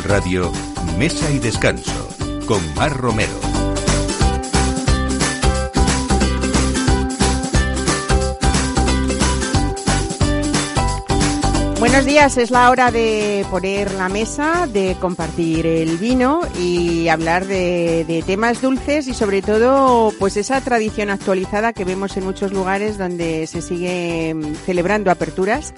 Radio, Mesa y Descanso, con Mar Romero. Buenos días, es la hora de poner la mesa, de compartir el vino y hablar de, de, temas dulces y sobre todo pues esa tradición actualizada que vemos en muchos lugares donde se sigue mm, celebrando aperturas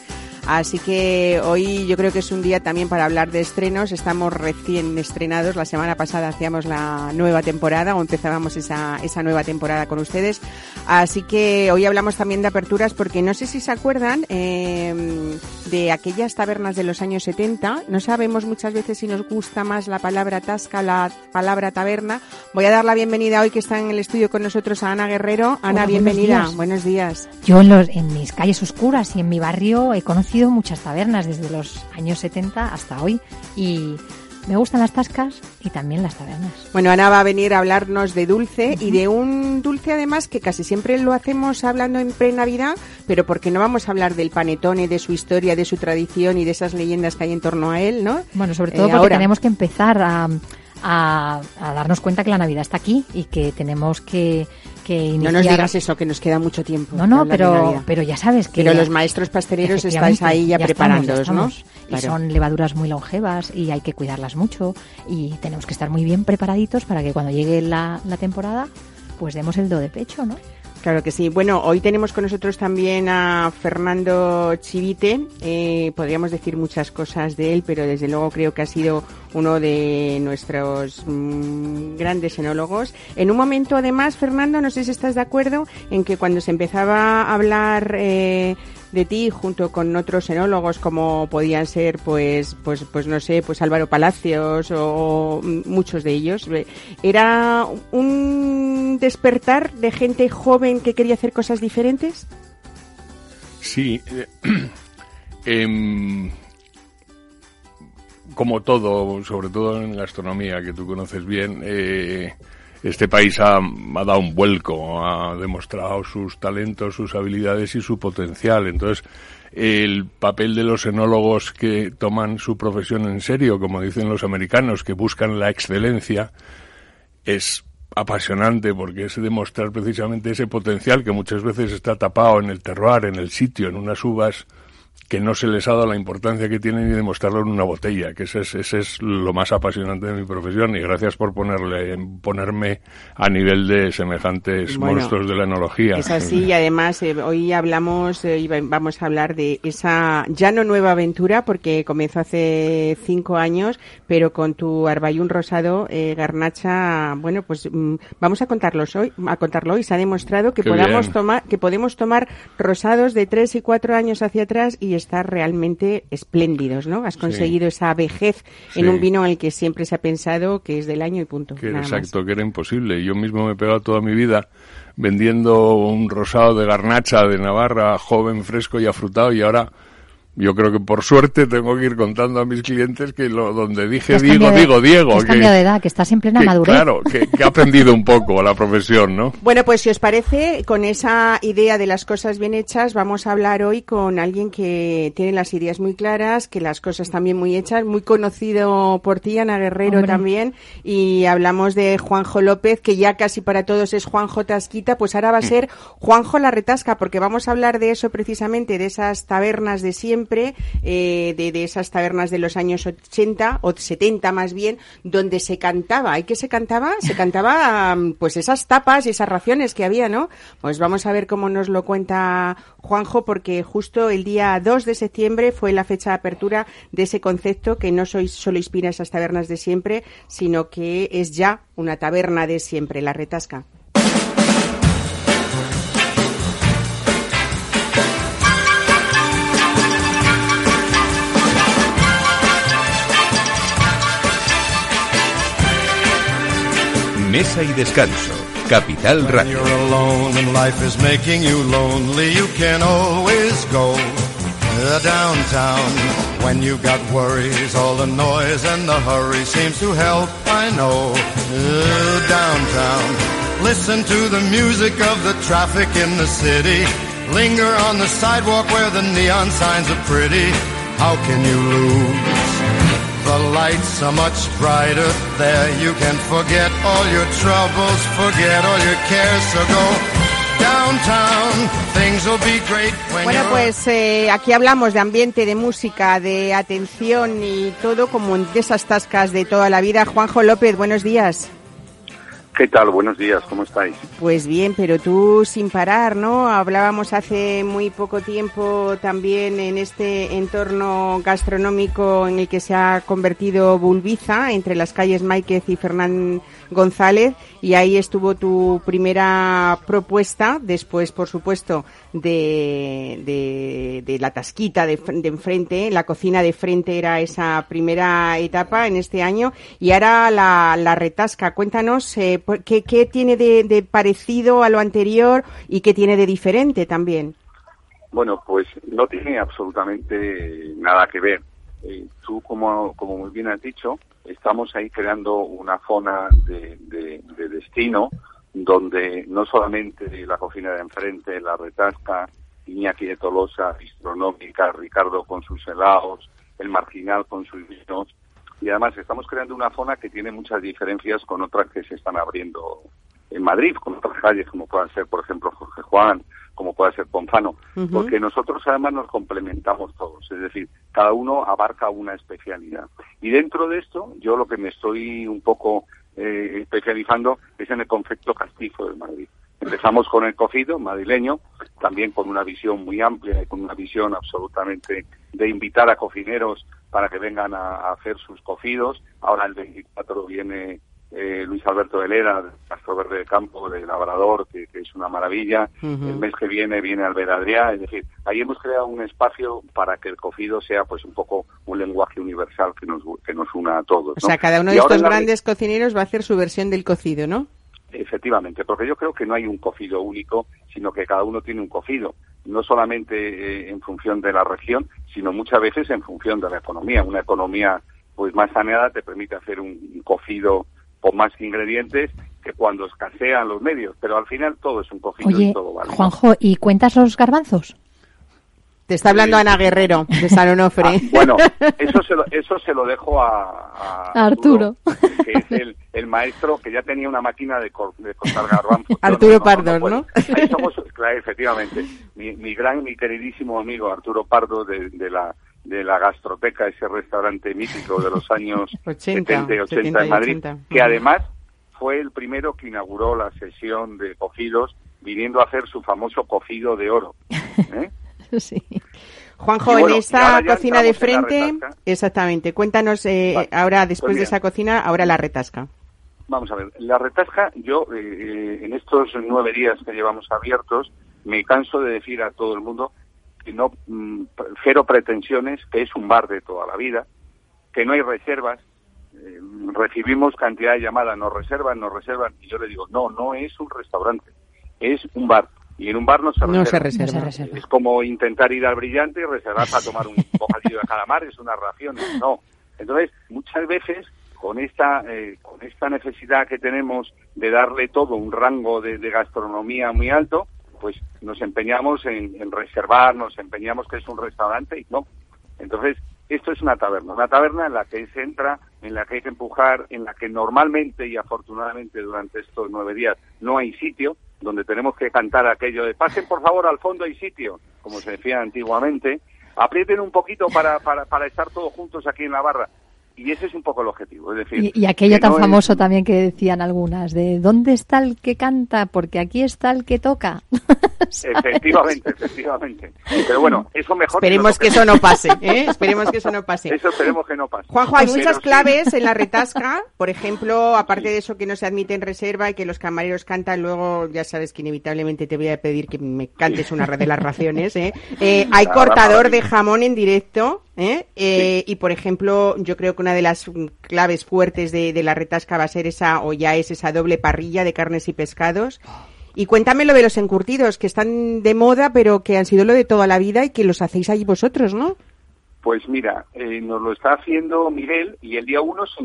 Así que hoy yo creo que es un día también para hablar de estrenos. Estamos recién estrenados. La semana pasada hacíamos la nueva temporada o empezábamos esa, esa nueva temporada con ustedes. Así que hoy hablamos también de aperturas porque no sé si se acuerdan eh, de aquellas tabernas de los años 70. No sabemos muchas veces si nos gusta más la palabra tasca, la palabra taberna. Voy a dar la bienvenida hoy que está en el estudio con nosotros a Ana Guerrero. Ana, bienvenida. Buenos días. Yo en, los, en mis calles oscuras y en mi barrio he conocido muchas tabernas desde los años 70 hasta hoy y me gustan las tascas y también las tabernas. Bueno, Ana va a venir a hablarnos de dulce y de un dulce además que casi siempre lo hacemos hablando en pre-Navidad, pero porque no vamos a hablar del panetone, de su historia, de su tradición y de esas leyendas que hay en torno a él, ¿no? Bueno, sobre todo eh, porque tenemos que empezar a, a, a darnos cuenta que la Navidad está aquí y que tenemos que no nos digas eso, que nos queda mucho tiempo. No, no, pero, pero ya sabes que... Pero los maestros pasteleros estáis ahí ya, preparándolos, ¿no? Y son levaduras muy longevas y hay que cuidarlas mucho y tenemos que estar muy bien preparaditos para que cuando llegue la, la temporada pues demos el do de pecho, ¿no? Claro que sí. Bueno, hoy tenemos con nosotros también a Fernando Chivite. Eh, podríamos decir muchas cosas de él, pero desde luego creo que ha sido uno de nuestros mm, grandes enólogos. En un momento, además, Fernando, no sé si estás de acuerdo en que cuando se empezaba a hablar eh, de ti junto con otros enólogos como podían ser pues pues pues no sé pues Álvaro Palacios o, muchos de ellos. Era un despertar de gente joven que quería hacer cosas diferentes sí eh, em, como todo sobre todo en la astronomía que tú conoces bien eh, este país ha, dado un vuelco, ha demostrado sus talentos, sus habilidades y su potencial. Entonces, el papel de los enólogos que toman su profesión en serio, como dicen los americanos, que buscan la excelencia, es apasionante porque es demostrar precisamente ese potencial que muchas veces está tapado en el terroir, en el sitio, en unas uvas que no se les ha dado la importancia que tienen y demostrarlo en una botella, que ese es, ese es lo más apasionante de mi profesión y gracias por ponerle, ponerme a nivel de semejantes monstruos de la enología. Es así y además eh, hoy hablamos eh, y vamos a hablar de esa ya no nueva aventura porque comenzó hace cinco años, pero con tu Arbayún Rosado, eh, Garnacha, bueno, pues mm, vamos a contarlos hoy, a contarlo hoy. Se ha demostrado que podamos tomar, que podemos tomar rosados de tres y cuatro años hacia atrás y estar realmente espléndidos, ¿no? Has conseguido esa vejez en un vino en el que siempre se ha pensado que es del año y punto. exacto, que era imposible. Yo mismo me he pegado toda mi vida vendiendo un rosado de garnacha de Navarra, joven, fresco y afrutado, y ahora yo creo que por suerte tengo que ir contando a mis clientes que lo, donde dije digo, digo, Diego. Que, de edad, que estás en plena madurez. Claro, que, que, ha aprendido un poco la profesión, ¿no? Bueno, pues si os parece, con esa idea de las cosas bien hechas, vamos a hablar hoy con alguien que tiene las ideas muy claras, que las cosas también muy hechas, muy conocido por ti, Ana Guerrero también, y hablamos de Juanjo López, que ya casi para todos es Juanjo Tasquita, pues ahora va a ser Juanjo La Retasca, porque vamos a hablar de eso precisamente, de esas tabernas de siempre eh, de, esas tabernas de los años 80 o 70 más bien, donde se cantaba. ¿Y qué se cantaba? Se cantaba pues esas tapas y esas raciones que había, ¿no? Pues vamos a ver cómo nos lo cuenta Juanjo, porque justo el día 2 de septiembre fue la fecha de apertura de ese concepto que no soy, solo inspira esas tabernas de siempre, sino que es ya una taberna de siempre, la retasca. Mesa y Descanso, Capital Radio. When you're alone and life is making you lonely, you can always go downtown. When you got worries, all the noise and the hurry seems to help, I know. Uh, downtown. Listen to the music of the traffic in the city. Linger on the sidewalk where the neon signs are pretty. How can you lose? The lights are much brighter there. You can forget all your troubles, forget all your cares. So go downtown. Things will be great when Bueno, pues eh, aquí hablamos de ambiente, de música, de atención y todo como de esas tascas de toda la vida. Juanjo López, buenos días. ¿Qué tal? Buenos días, ¿cómo estáis? Pues bien, pero tú sin parar, ¿no? Hablábamos hace muy poco tiempo también en este entorno gastronómico en el que se ha convertido Bulbiza, entre las calles Máiquez y Fernán González, y ahí estuvo tu primera propuesta, después, por supuesto, de, de, la tasquita de, de enfrente, la cocina de frente era esa primera etapa en este año, y ahora la, la retasca. Cuéntanos eh, qué, qué tiene de parecido a lo anterior y qué tiene de diferente también. Bueno, pues no tiene absolutamente nada que ver. Eh, tú, como, como muy bien has dicho, estamos ahí creando una zona de, de- de destino donde no solamente la cocina de enfrente, la retasca, Iñaki de Tolosa, Bistronómica, Ricardo con sus helados, el Marginal con sus vinos, y además estamos creando una zona que tiene muchas diferencias con otras que se están abriendo en Madrid, con otras calles como puedan ser, por ejemplo, Jorge Juan, como pueda ser Ponzano, porque nosotros además nos complementamos todos, es decir, cada uno abarca una especialidad. Y dentro de esto, yo lo que me estoy un poco eh, especializando es en el concepto castizo de Madrid. Empezamos con el cocido madrileño, también con una visión muy amplia y con una visión absolutamente de invitar a cocineros para que vengan a, a hacer sus cocidos. Ahora el 24 viene eh, Luis Alberto de Castro Verde de Campo, de Labrador, que, que es una maravilla. El mes que viene viene Albert Adrià, es decir, ahí hemos creado un espacio para que el cocido sea pues un poco un lenguaje universal que nos, que nos una a todos. O sea, cada uno Y de estos la- grandes cocineros va a hacer su versión del cocido, ¿no? Efectivamente, porque yo creo que no hay un cocido único, sino que cada uno tiene un cocido, no solamente eh, en función de la región, sino muchas veces en función de la economía. Una economía pues más saneada te permite hacer un, un cocido con más ingredientes que cuando escasean los medios, pero al final todo es un cocido y todo vale. ¿no? Juanjo, ¿y cuentas los garbanzos? Te está hablando Sí. Ana Guerrero, de San Onofre. Ah, bueno, eso se lo, eso se lo dejo a, a Arturo. que es el, el maestro que ya tenía una máquina de, cor- de cortar garbanzos. Arturo Pardo, puedo. ¿no? Ahí somos, claro, efectivamente. Mi, mi gran, mi queridísimo amigo Arturo Pardo de, de la de la Gastroteca, ese restaurante mítico de los años 80, 70 y 80 70 y en Madrid, 80. que además fue el primero que inauguró la sesión de cocidos viniendo a hacer su famoso cocido de oro. ¿eh? sí. Juanjo, bueno, en esta cocina de frente, exactamente, cuéntanos eh, Vale, ahora, después pues de mira. esa cocina, ahora la retasca. Vamos a ver, la retasca, yo eh, eh, en estos nueve días que llevamos abiertos, me canso de decir a todo el mundo que no, mm, cero pretensiones, que es un bar de toda la vida, que no hay reservas, eh, recibimos cantidad de llamadas, nos reservan, nos reservan, y yo le digo, no, no es un restaurante, es un bar, y en un bar no se No se reserva. No se reserva. reserva. Es como intentar ir al brillante y reservar para tomar un bocadillo de calamar, es una ración, no. Entonces, muchas veces con esta eh, con esta necesidad que tenemos de darle todo un rango de, de gastronomía muy alto, pues nos empeñamos en, reservar, nos empeñamos que es un restaurante y no. Entonces, esto es una taberna, una taberna en la que se entra, en la que hay que empujar, en la que normalmente y afortunadamente durante estos nueve días no hay sitio, donde tenemos que cantar aquello de pasen por favor al fondo hay sitio, como se decía antiguamente, aprieten un poquito para, para, para estar todos juntos aquí en la barra. Y ese es un poco el objetivo, es decir... Y, y aquello que tan no es- famoso también que decían algunas, de ¿dónde está el que canta? Porque aquí está el que toca. Efectivamente, efectivamente. Pero bueno, eso mejor... que Esperemos no que eso no pase, ¿eh? Esperemos que eso no pase. Eso esperemos que no pase. Juanjo, hay Pero muchas sí- claves en la retasca. Por ejemplo, aparte de eso que no se admite en reserva y que los camareros cantan, luego ya sabes que inevitablemente te voy a pedir que me cantes una red de las raciones. ¿eh? Eh, hay cortador de jamón en directo. ¿Eh? Eh, Y por ejemplo, yo creo que una de las claves fuertes de, de la retasca va a ser esa, o ya es esa doble parrilla de carnes y pescados. Y cuéntame lo de los encurtidos, que están de moda, pero que han sido lo de toda la vida y que los hacéis ahí vosotros, ¿no? Pues mira, eh, nos lo está haciendo Miguel y el día 1 se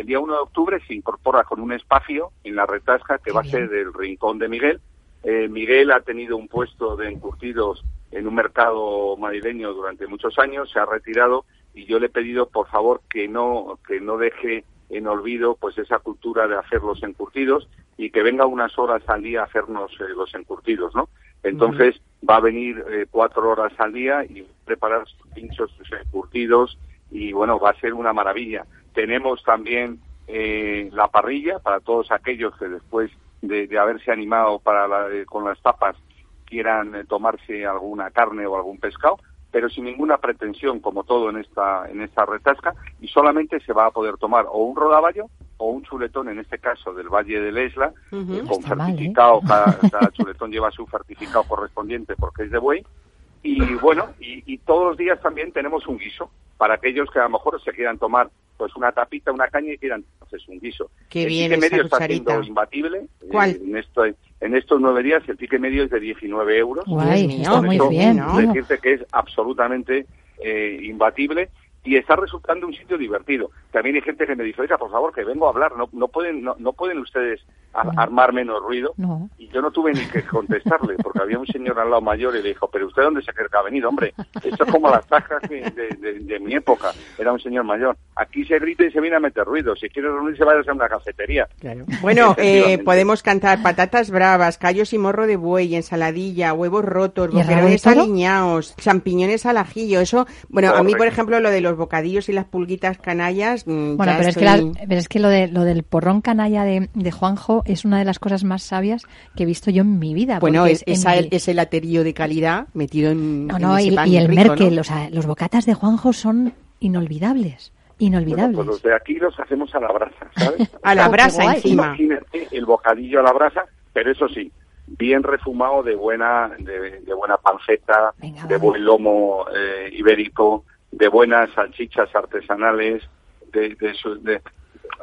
el día 1 de octubre se incorpora con un espacio en la retasca que Qué va a ser del rincón de Miguel. Eh, Miguel ha tenido un puesto de encurtidos en un mercado madrileño durante muchos años, se ha retirado y yo le he pedido por favor que no que no deje en olvido pues esa cultura de hacer los encurtidos y que venga unas horas al día a hacernos eh, los encurtidos, ¿no? Entonces va a venir eh, cuatro horas al día y preparar sus pinchos, sus encurtidos y bueno, va a ser una maravilla. Tenemos también eh, la parrilla para todos aquellos que después de, haberse animado para con las tapas quieran tomarse alguna carne o algún pescado pero sin ninguna pretensión, como todo en esta, en esta retasca, y solamente se va a poder tomar o un rodaballo o un chuletón, en este caso del Valle del Esla, eh, con ¿eh? certificado, cada, chuletón lleva su certificado correspondiente porque es de buey, y bueno, y, todos los días también tenemos un guiso, para aquellos que a lo mejor se quieran tomar pues una tapita, una caña y quieran hacer un guiso. Qué bien medio está siendo imbatible. ¿Cuál? Eh, en esto en estos nueve días el ticket medio es de 19 euros. Guay, muy bien. ¿no? Decirte que es absolutamente eh, imbatible y está resultando un sitio divertido. También hay gente que me dice, oiga, por favor, que vengo a hablar, no, no pueden no, no pueden ustedes armar menos ruido. Y yo no tuve ni que contestarle, porque había un señor al lado mayor y le dijo, pero ¿usted dónde se cree que ha venido, hombre? Esto es como las tajas de, de, mi época, era un señor mayor. Aquí se grita y se viene a meter ruido, si quiere reunirse vaya a una cafetería. Bueno, eh, podemos cantar patatas bravas, callos y morro de buey, ensaladilla, huevos rotos, boquerones aliñados, champiñones al ajillo, eso, bueno, a mí, por ejemplo, lo de los bocadillos y las pulguitas canallas, mm, bueno, pero, es que pero es que lo, de, lo del porrón canalla de, de Es una de las cosas más sabias que he visto yo en mi vida. Bueno, es, ese laterillo de calidad metido en, no, no, y, el Merkel, o sea, los bocatas de Juanjo son inolvidables. Inolvidables. pues los de aquí los hacemos a la brasa, ¿sabes? a la brasa encima. Imagínate el bocadillo a la brasa, pero eso sí, bien refumado de buena de, buena panceta, de buen lomo eh, ibérico, de buenas salchichas artesanales, de, de,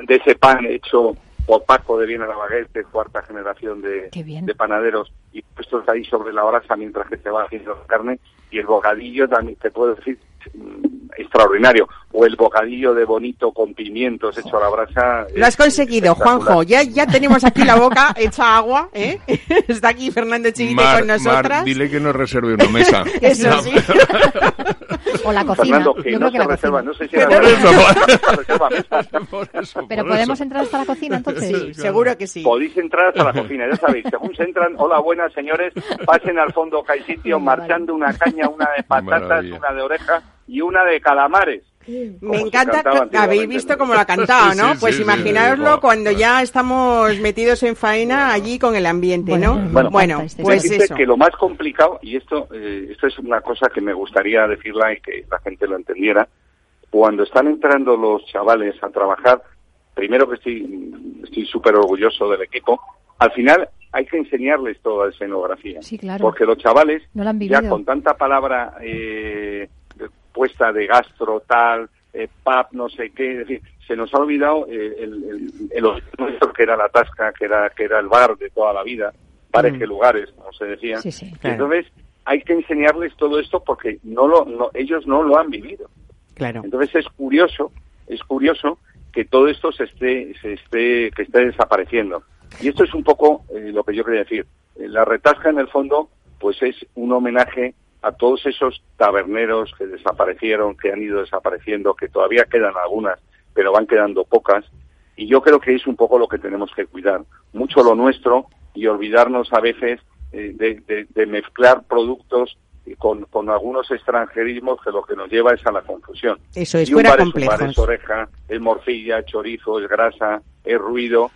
de, ese pan hecho por Paco de Viena la Baguette, cuarta generación de, de, panaderos, y puestos ahí sobre la brasa mientras que se va haciendo la carne, y el bocadillo también te puedo decir extraordinario, o el bocadillo de bonito con pimientos hecho a la brasa. Lo has conseguido, Juanjo, ya, ya tenemos aquí la boca hecha agua, ¿eh? Está aquí Fernando Chiquite con nosotras. dile que nos reserve una mesa. Eso sí. o la cocina. Fernando, que no se reserva, no sé si era Pero podemos entrar hasta la cocina entonces. Sí, seguro que sí. Podéis entrar hasta la cocina, ya sabéis, según se entran, hola buenas señores, pasen al fondo que hay sitio marchando una caña, una de patatas, una de oreja y una de calamares. Me encanta, habéis visto cómo lo ha cantado, ¿no? pues imaginaoslo cuando ya estamos metidos en faena allí con el ambiente, ¿no? Bueno, pues eso. que lo más complicado, y esto, eh, esto es una cosa que me gustaría decirla y que la gente lo entendiera, cuando están entrando los chavales a trabajar, primero que estoy estoy súper orgulloso del equipo, al final hay que enseñarles toda la escenografía. Sí, claro. Porque los chavales, ya con tanta palabra eh, puesta de gastro, tal, eh, pap, no sé qué, es decir, se nos ha olvidado eh, el, el, que era la tasca, que era, que era el bar de toda la vida, bares mm. que lugares, como se decía. Entonces, hay que enseñarles todo esto porque no lo, no, ellos no lo han vivido. Claro. Entonces es curioso, es curioso que todo esto se esté, se esté, que esté desapareciendo. Y esto es un poco eh, lo que yo quería decir. La retasca, en el fondo, pues es un homenaje a todos esos taberneros que desaparecieron, que han ido desapareciendo, que todavía quedan algunas, pero van quedando pocas. Y yo creo que es un poco lo que tenemos que cuidar. Mucho lo nuestro y olvidarnos a veces eh, de, mezclar productos con, con, algunos extranjerismos que lo que nos lleva es a la confusión. Eso es, fuera complejos. Es, oreja, es morcilla, chorizo, es grasa, es ruido.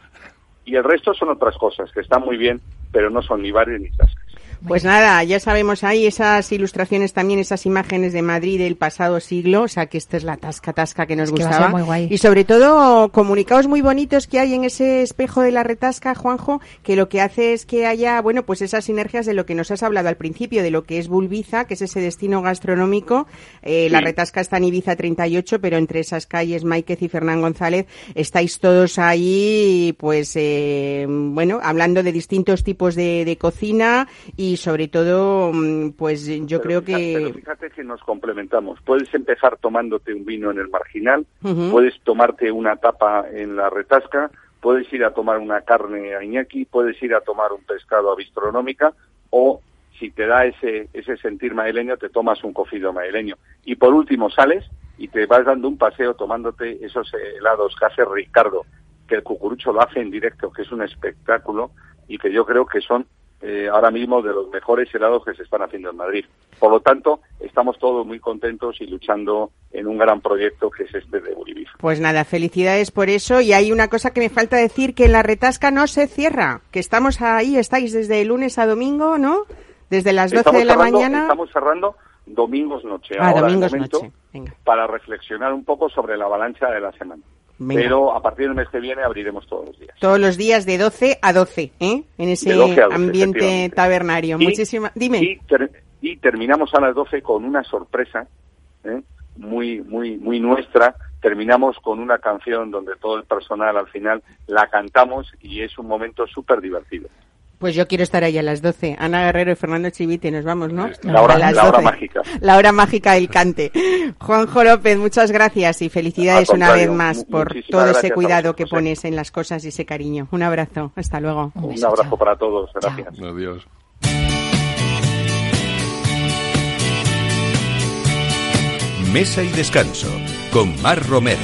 Y el resto son otras cosas que están muy bien, pero no son ni bares ni tascas. Pues nada, ya sabemos ahí esas ilustraciones también, esas imágenes de Madrid del pasado siglo, o sea que esta es la tasca tasca que nos gustaba. Y sobre todo comunicados muy bonitos que hay en ese espejo de la retasca, Juanjo, que lo que hace es que haya, bueno, pues esas sinergias de lo que nos has hablado al principio, de lo que es Bulbiza, que es ese destino gastronómico. Eh, la retasca está en Ibiza 38, pero entre esas calles, Máiquez y Fernán González, estáis todos ahí, pues, eh, bueno, hablando de distintos tipos de, de cocina y y sobre todo, mm, pues yo creo que... Pero fíjate que nos complementamos. Puedes empezar tomándote un vino en el marginal, puedes tomarte una tapa en la retasca, puedes ir a tomar una carne a Iñaki, puedes ir a tomar un pescado a bistronómica o si te da ese, ese sentir madrileño, te tomas un cocido madrileño. Y por último sales y te vas dando un paseo tomándote esos helados que hace Ricardo, que el cucurucho lo hace en directo, que es un espectáculo y que yo creo que son eh, ahora mismo de los mejores helados que se están haciendo en Madrid. Por lo tanto, estamos todos muy contentos y luchando en un gran proyecto que es este de Uribif. Pues nada, felicidades por eso. Y hay una cosa que me falta decir, que en la retasca no se cierra, que estamos ahí, estáis desde lunes a domingo, ¿no? Desde las 12 de la mañana. Estamos cerrando domingos noche. Ah, domingos noche. Para reflexionar un poco sobre la avalancha de la semana. Pero a partir del mes que viene abriremos todos los días. Todos los días de 12 a 12, ¿eh? En ese ambiente tabernario. Muchísimas. Dime. Y, terminamos a las 12 con una sorpresa, ¿eh? muy, muy, muy nuestra. Terminamos con una canción donde todo el personal al final la cantamos y es un momento súper divertido. Pues yo quiero estar ahí a las 12. Ana Guerrero y Fernando Chivite, nos vamos, ¿no? La hora, la hora mágica. La hora mágica del cante. Juanjo López, muchas gracias y felicidades una vez más por todo ese cuidado que pones en las cosas y ese cariño. Un abrazo. Hasta luego. Un, abrazo para todos. Gracias. Adiós. Mesa y descanso con Mar Romero.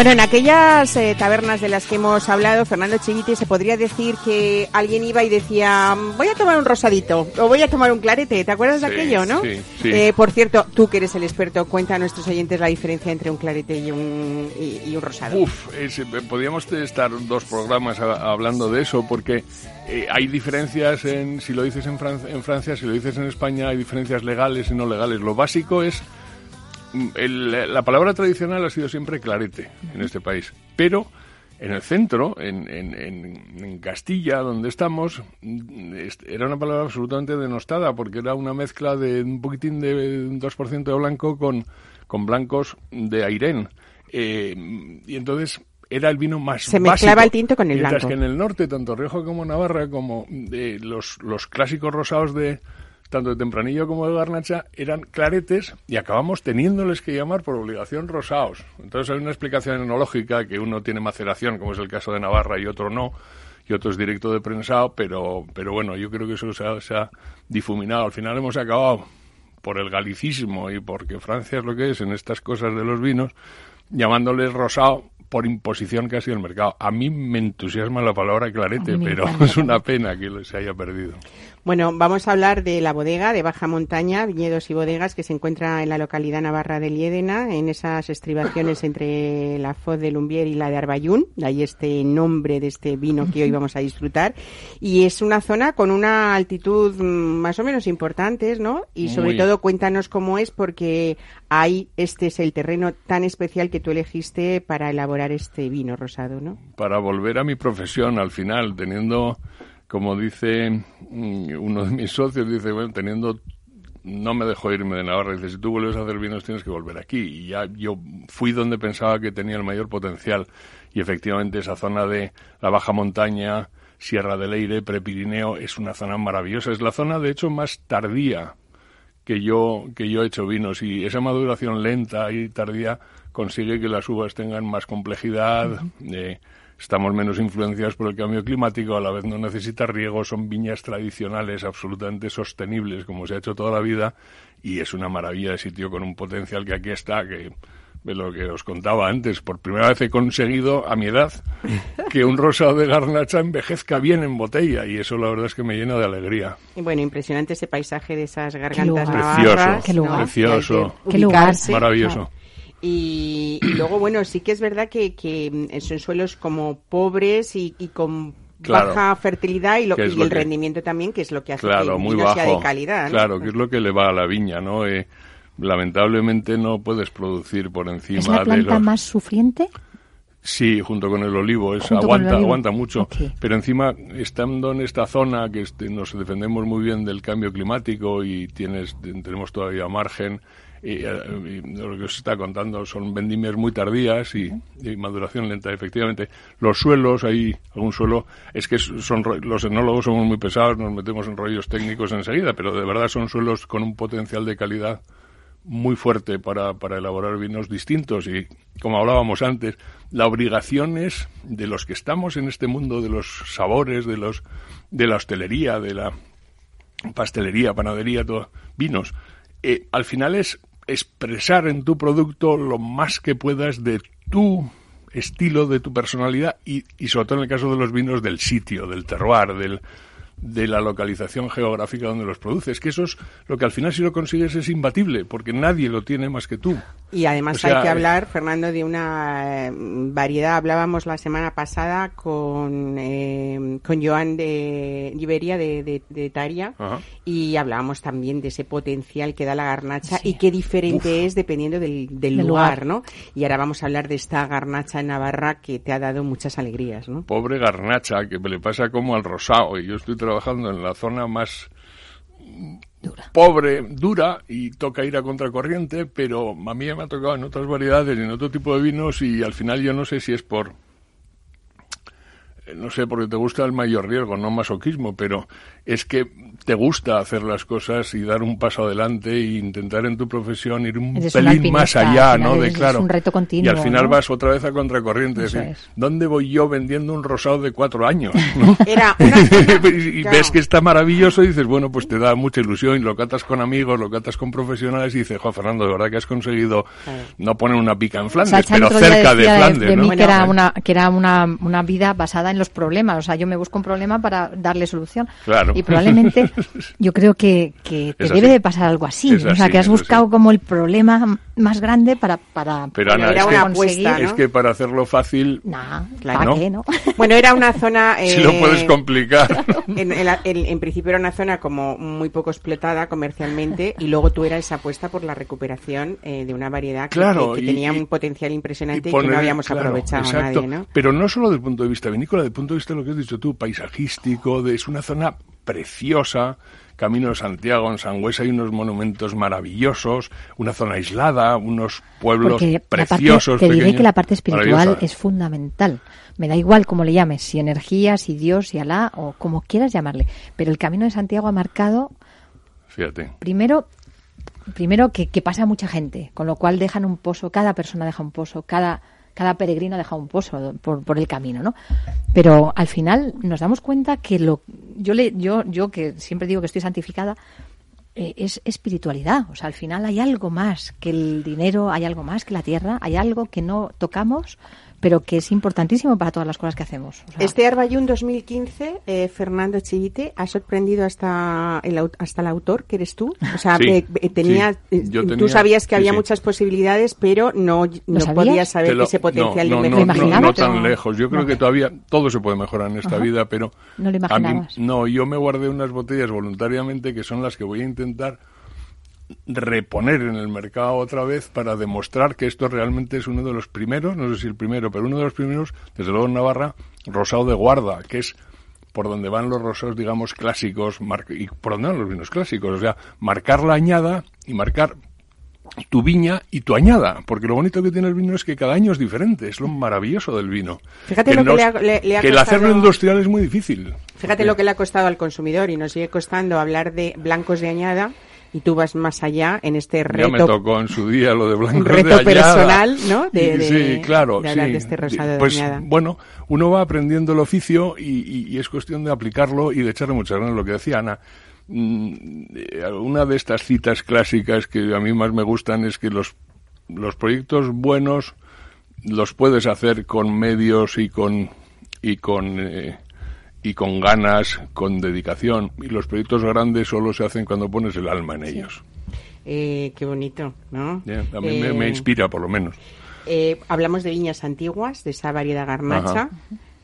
Bueno, en aquellas eh, tabernas de las que hemos hablado, Fernando Chivite, se podría decir que alguien iba y decía, voy a tomar un rosadito o voy a tomar un clarete. ¿Te acuerdas de aquello, no? Sí, sí. Eh, por cierto, tú que eres el experto, cuenta a nuestros oyentes la diferencia entre un clarete y un, y, un rosado. Uf, podríamos estar dos programas hablando de eso porque eh, hay diferencias en, si lo dices en, en Francia, si lo dices en España, hay diferencias legales y no legales. Lo básico es la palabra tradicional ha sido siempre clarete en este país, pero en el centro, en, en, Castilla, donde estamos, era una palabra absolutamente denostada porque era una mezcla de un poquitín de un 2% de blanco con, con blancos de Airén. Eh, y entonces era el vino más Se mezclaba el tinto con el mientras que en el norte, tanto Rioja como Navarra, como de los, los clásicos rosados de, tanto de Tempranillo como de Garnacha, eran claretes y acabamos teniéndoles que llamar por obligación rosados. Entonces hay una explicación enológica que uno tiene maceración, como es el caso de Navarra, y otro no, y otro es directo de prensado, pero, pero bueno, yo creo que eso se ha, se ha difuminado. Al final hemos acabado por el galicismo y porque Francia es lo que es en estas cosas de los vinos, llamándoles rosado por imposición que ha sido el mercado. A mí me entusiasma la palabra clarete, pero es una pena que se haya perdido. Bueno, vamos a hablar de la bodega de Baja Montaña, Viñedos y Bodegas, que se encuentra en la localidad navarra de Liédena, en esas estribaciones entre la Foz de Lumbier y la de Arbayún, de ahí este nombre de este vino que hoy vamos a disfrutar. Y es una zona con una altitud mm, más o menos importante, ¿no? Y sobre todo cuéntanos cómo es, porque ahí este es el terreno tan especial que tú elegiste para elaborar este vino rosado, ¿no? Para volver a mi profesión al final, teniendo como dice mm, uno de mis socios, dice, bueno, teniendo no me dejó irme de Navarra. Dice, si tú vuelves a hacer vinos tienes que volver aquí. Y ya yo fui donde pensaba que tenía el mayor potencial. Y efectivamente esa zona de la baja montaña, Sierra del Leire, Prepirineo, es una zona maravillosa. Es la zona, de hecho, más tardía que yo que yo he hecho vinos y esa maduración lenta y tardía consigue que las uvas tengan más complejidad. eh, estamos menos influenciados por el cambio climático, a la vez no necesita riego, son viñas tradicionales absolutamente sostenibles, como se ha hecho toda la vida, y es una maravilla de sitio con un potencial que aquí está, que de lo que os contaba antes, por primera vez he conseguido, a mi edad, que un rosado de garnacha envejezca bien en botella, y eso la verdad es que me llena de alegría. Y bueno, impresionante ese paisaje de esas gargantas lugar. navarras. Qué lugar. Precioso. Hay que Qué lugar. Maravilloso. Y, y luego, bueno, sí que es verdad que, que mm, son suelos como pobres y, y con Claro. baja fertilidad y, lo, Que y lo el que- rendimiento también, que es lo que hace que Claro, el muy sea bajo. de calidad. ¿no? Claro, que es lo que le va a la viña, ¿no? Eh, lamentablemente no puedes producir por encima ¿Es la de planta los... más sufriente? Sí, junto con el olivo, es, el aguanta, olivo. aguanta mucho. Pero encima, estando en esta zona que este, nos defendemos muy bien del cambio climático y tienes, tenemos todavía margen, y, eh, y lo que os está contando son vendimias muy tardías y, y maduración lenta, efectivamente. Los suelos, hay algún suelo, es que son los enólogos somos muy pesados, nos metemos en rollos técnicos enseguida, pero de verdad son suelos con un potencial de calidad muy fuerte para, para elaborar vinos distintos. Y como hablábamos antes, la obligación es de los que estamos en este mundo de los sabores, de los de la hostelería, de la pastelería, panadería, todo, vinos, eh, al final es expresar en tu producto lo más que puedas de tu estilo, de tu personalidad y, y sobre todo en el caso de los vinos del sitio, del terroir, del, de la localización geográfica donde los produces, que eso es lo que al final si lo consigues es imbatible, porque nadie lo tiene más que tú. Y además O sea, hay que hablar, Fernando, de una eh, variedad. Hablábamos la semana pasada con, eh, con Joan de Iberia, de, de, de Taria, Ajá. y hablábamos también de ese potencial que da la garnacha y qué diferente es dependiendo del, del Del lugar, lugar. ¿no? Y ahora vamos a hablar de esta garnacha en Navarra que te ha dado muchas alegrías, ¿no? Pobre garnacha, que le pasa como al rosado, y yo estoy trabajando en la zona más pobre, dura, y toca ir a contracorriente, pero a mí me ha tocado en otras variedades en otro tipo de vinos, y al final yo no sé si es por no sé, porque te gusta el mayor riesgo, no masoquismo, pero es que te gusta hacer las cosas y dar un paso adelante e intentar en tu profesión ir un Eres un pelín más allá, al ¿no? De claro. un reto y continuo, al final ¿no? vas otra vez a contracorriente, es Eso decir, es. ¿dónde voy yo vendiendo un rosado de cuatro años? ¿no? Era una, y claro. ves que está maravilloso y dices, bueno, pues te da mucha ilusión y lo catas con amigos, lo catas con profesionales y dices, Juan Fernando, de verdad que has conseguido no poner una pica en Flandes, pero cerca de Flandes, de ¿no? mí que era, ¿Eh? una, que era una, una vida basada en los problemas. O sea, yo me busco un problema para darle solución. Claro. Y probablemente yo creo que, que te debe de pasar algo así. O sea, que has buscado así. como el problema más grande para, para Pero Ana, Era es, una que, apuesta, ¿no? es que para hacerlo fácil, Nah, Claro. ¿para ¿No? qué, no? Bueno, era una zona... si lo eh, puedes complicar. En, en la- en- en principio era una zona como muy poco explotada comercialmente y luego tú eras esa apuesta por la recuperación eh, de una variedad que, Claro, que- que y- tenía un potencial impresionante y, poner- que no habíamos claro, aprovechado exacto. nadie, ¿no? Pero no solo desde el punto de vista vinícola, el punto de vista de lo que has dicho tú, paisajístico, de, es una zona preciosa. Camino de Santiago, en Sangüesa hay unos monumentos maravillosos, una zona aislada, unos pueblos Porque la parte, preciosos. te diré pequeños, que la parte espiritual es fundamental. Me da igual cómo le llames, si energía, si Dios, si Alá o como quieras llamarle. Pero el Camino de Santiago ha marcado Fíjate. primero primero que, que pasa mucha gente, con lo cual dejan un pozo, cada persona deja un pozo, cada, cada peregrino deja un pozo por, por el camino, ¿no? Pero al final nos damos cuenta que lo yo le yo yo que siempre digo que estoy santificada eh, es espiritualidad, o sea, al final hay algo más que el dinero, hay algo más que la tierra, hay algo que no tocamos, pero que es importantísimo para todas las cosas que hacemos. O sea, Este Arbayún 2015, eh, Fernando Chivite, ha sorprendido hasta el, hasta el autor, que eres tú. O sea, Sí, eh, eh, tenía, sí. eh, tú sabías que sí, había sí. muchas posibilidades, pero no, no podías saber lo- ese potencial no, no, ¿Lo no, no, imaginabas? no tan lejos. Yo creo No. que todavía todo se puede mejorar en esta Ajá. vida, pero No lo a mí imaginabas. no. Yo me guardé unas botellas voluntariamente que son las que voy a intentar reponer en el mercado otra vez para demostrar que esto realmente es uno de los primeros, no sé si el primero, pero uno de los primeros, desde luego en Navarra, rosado de guarda, que es por donde van los rosados, digamos, clásicos, mar- y por donde van los vinos clásicos, o sea, marcar la añada y marcar tu viña y tu añada, porque lo bonito que tiene el vino es que cada año es diferente, es lo maravilloso del vino. Fíjate lo que le ha- le- le ha que el hacerlo industrial es muy difícil. Fíjate Porque- lo que le ha costado al consumidor y nos sigue costando hablar de blancos de añada y tú vas más allá en este reto. Ya me tocó en su día lo de blanco reto de personal, ¿no? De, de- sí, claro. de hablar sí. de este rosado de pues, añada. bueno, uno va aprendiendo el oficio y, y- y es cuestión de aplicarlo y de echarle muchas ganas. Lo que decía Ana, mm, una de estas citas clásicas que a mí más me gustan es que los, los proyectos buenos los puedes hacer con medios y con y con eh, y con ganas, con dedicación. Y los proyectos grandes solo se hacen cuando pones el alma en ellos. Eh, qué bonito, ¿no? Ya, A mí me, me Eh, inspira, por lo menos. eh, hablamos de viñas antiguas, de esa variedad garnacha. Ajá.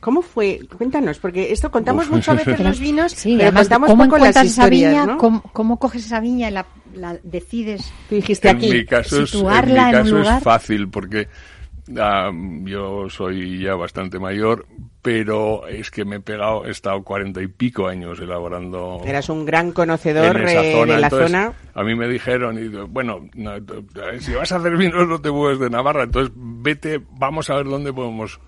¿Cómo fue? Cuéntanos, porque esto contamos Uf. mucho a veces los vinos, Sí, pero además, contamos ¿cómo poco las encuentras esa viña? ¿no? ¿Cómo, cómo coges esa viña y la, la decides? Tú dijiste en aquí. mi caso, es, en mi situarla en un caso es fácil porque ah, yo soy ya bastante mayor, pero es que me he pegado, he estado cuarenta y pico años elaborando Eras un gran conocedor en esa eh, zona. de la Entonces, zona. A mí me dijeron, y, bueno, no, si vas a hacer vinos no te mueves de Navarra, entonces vete, vamos a ver dónde podemos...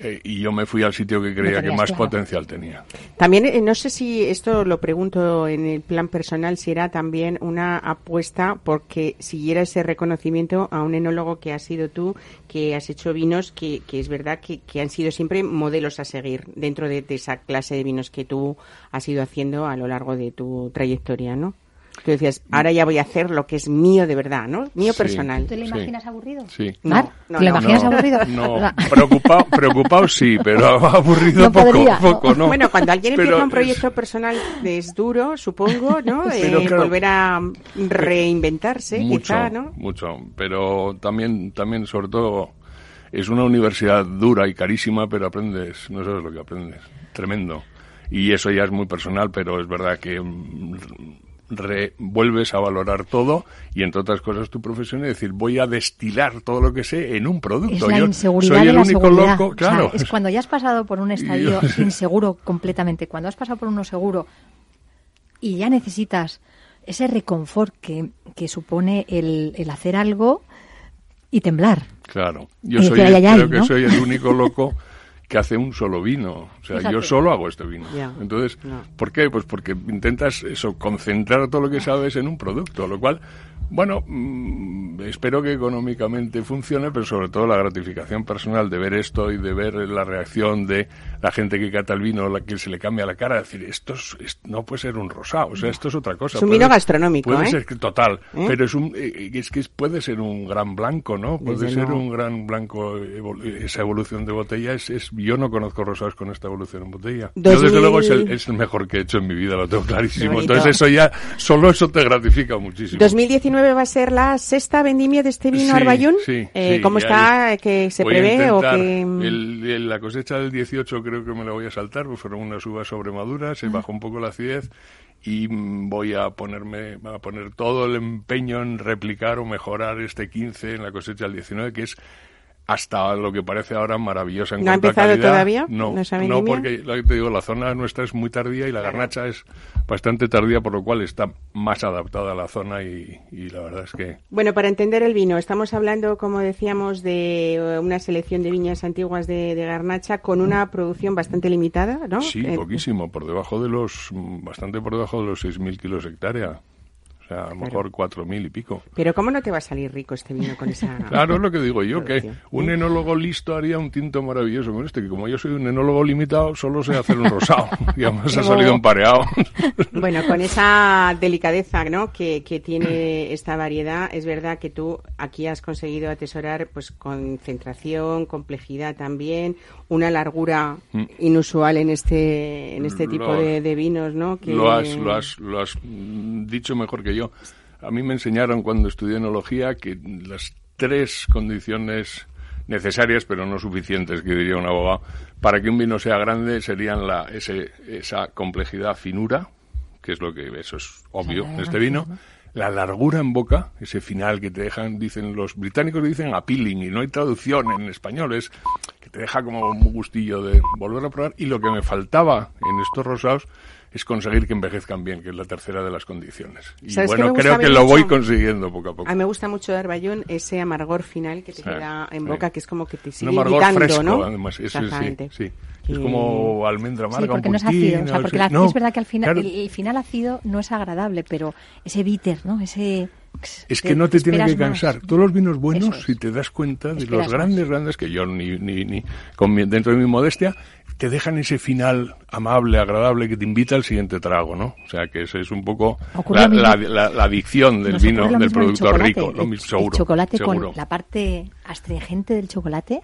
eh, y yo me fui al sitio que creía que más claro. potencial tenía. También, eh, no sé si esto lo pregunto en el plan personal, si era también una apuesta porque siguiera ese reconocimiento a un enólogo que has sido tú, que has hecho vinos que, que es verdad que, que han sido siempre modelos a seguir dentro de, de esa clase de vinos que tú has ido haciendo a lo largo de tu trayectoria, ¿no? Tú decías, ahora ya voy a hacer lo que es mío de verdad, ¿no? Mío Sí. personal. ¿Te lo Sí. imaginas aburrido? Sí. No, Mar, no, ¿te lo no. imaginas No, aburrido? No, preocupado, preocupado sí, pero aburrido No poco, poco, ¿no? Bueno, cuando alguien Pero empieza un es- proyecto personal es duro, supongo, ¿no? Pero Eh, claro. volver a reinventarse, mucho, quizá, ¿no? mucho, pero también, también sobre todo es una universidad dura y carísima, pero aprendes, no sabes lo que aprendes, tremendo. Y eso ya es muy personal, pero es verdad que mm, re- vuelves a valorar todo y entre otras cosas tu profesión y decir voy a destilar todo lo que sé en un producto. Es la Yo inseguridad soy el la único seguridad. loco, O sea, claro. es cuando ya has pasado por un estadio yo- inseguro completamente, cuando has pasado por uno seguro y ya necesitas ese reconfort que, que supone el, el hacer algo y temblar. Claro, yo soy, creo que ¿no? soy el único loco que hace un solo vino. O sea, Fíjate. yo solo hago este vino. Entonces, No. ¿por qué? Pues porque intentas eso, concentrar todo lo que sabes en un producto, lo cual, bueno, mm, espero que económicamente funcione, pero sobre todo la gratificación personal de ver esto y de ver la reacción de la gente que cata el vino, la que se le cambia la cara, decir, esto, es- no puede ser un rosado, o sea, esto es otra cosa. Es un Puede- vino gastronómico, Puede ¿eh? ser total, ¿Eh? pero es un, eh, es que puede ser un gran blanco, ¿no? Puede Desde ser un gran blanco, evol- esa evolución de botella es, es- yo no conozco rosados con esta evolución en botella. Yo 2000 desde luego es el, es el mejor que he hecho en mi vida, lo tengo clarísimo. Entonces eso ya, solo eso te gratifica muchísimo. 2019 va a ser la sexta vendimia de este vino Sí, Arbayún. sí, Eh, sí, ¿Cómo está? es- ¿Que se prevé o que...? el- el- la cosecha del 18 creo que me la voy a saltar, pues fueron unas uvas sobremaduras, se bajó un poco la acidez y mm, voy a ponerme a poner todo el empeño en replicar o mejorar este 15 en la cosecha del 19 que es hasta lo que parece ahora maravillosa en ¿No ha cuanto a empezado calidad. todavía? No, ¿No porque lo que te digo, la zona nuestra es muy tardía y la garnacha es bastante tardía, por lo cual está más adaptada a la zona y, y la verdad es que Bueno, para entender el vino, estamos hablando, como decíamos, de eh, una selección de viñas antiguas de, de Garnacha con una producción bastante limitada, ¿no? Sí, Eh, poquísimo, por debajo de los, bastante por debajo de los 6.000 kilos hectárea. Sea, a lo mejor 4.000 y pico. Pero ¿cómo no te va a salir rico este vino con esa... Claro, es lo que digo yo, que un enólogo listo haría un tinto maravilloso con este, que como yo soy un enólogo limitado, solo sé hacer un rosado. y además ha salido empareado. Bueno, con esa delicadeza ¿no? que, que tiene esta variedad, es verdad que tú aquí has conseguido atesorar pues concentración, complejidad también, una largura inusual en este en este tipo Mm. De, de vinos, ¿no? Que... Lo has, lo has, lo has mm, dicho mejor que yo. A mí me enseñaron cuando estudié enología que las tres condiciones necesarias, pero no suficientes, que diría un abogado, para que un vino sea grande serían la, ese, esa complejidad, finura, que es lo que eso es obvio en este vino, la largura en boca, ese final que te dejan, dicen los británicos dicen appealing y no hay traducción en español, es que te deja como un gustillo de volver a probar y lo que me faltaba en estos rosados es conseguir que envejezcan bien, que es la tercera de las condiciones. Y ¿Sabes qué me bueno, creo que lo voy consiguiendo poco a poco. A mí me gusta mucho de Arballón ese amargor final que te queda en sí. boca, que es como que te Un sigue amargor fresco, ¿no? además. Eso sí, Exactamente. sí. Que- Es como almendra amarga, Sí, porque un no es ácido. O sea, porque el ácido No, es verdad que al final, claro, el, el final ácido no es agradable, pero ese bitter, ¿no? Ese. Es que no te tiene que esperas más. cansar. Todos los vinos buenos, Eso es. si te das cuenta de Esperas los grandes, más. grandes, que yo ni, ni, ni con mi- dentro de mi modestia, te dejan ese final amable, agradable, que te invita al siguiente trago, ¿no? O sea, que ese es un poco la, la, la- la adicción del vino, del el producto rico. Lo El- mismo, el, seguro. chocolate seguro. con la parte astringente del chocolate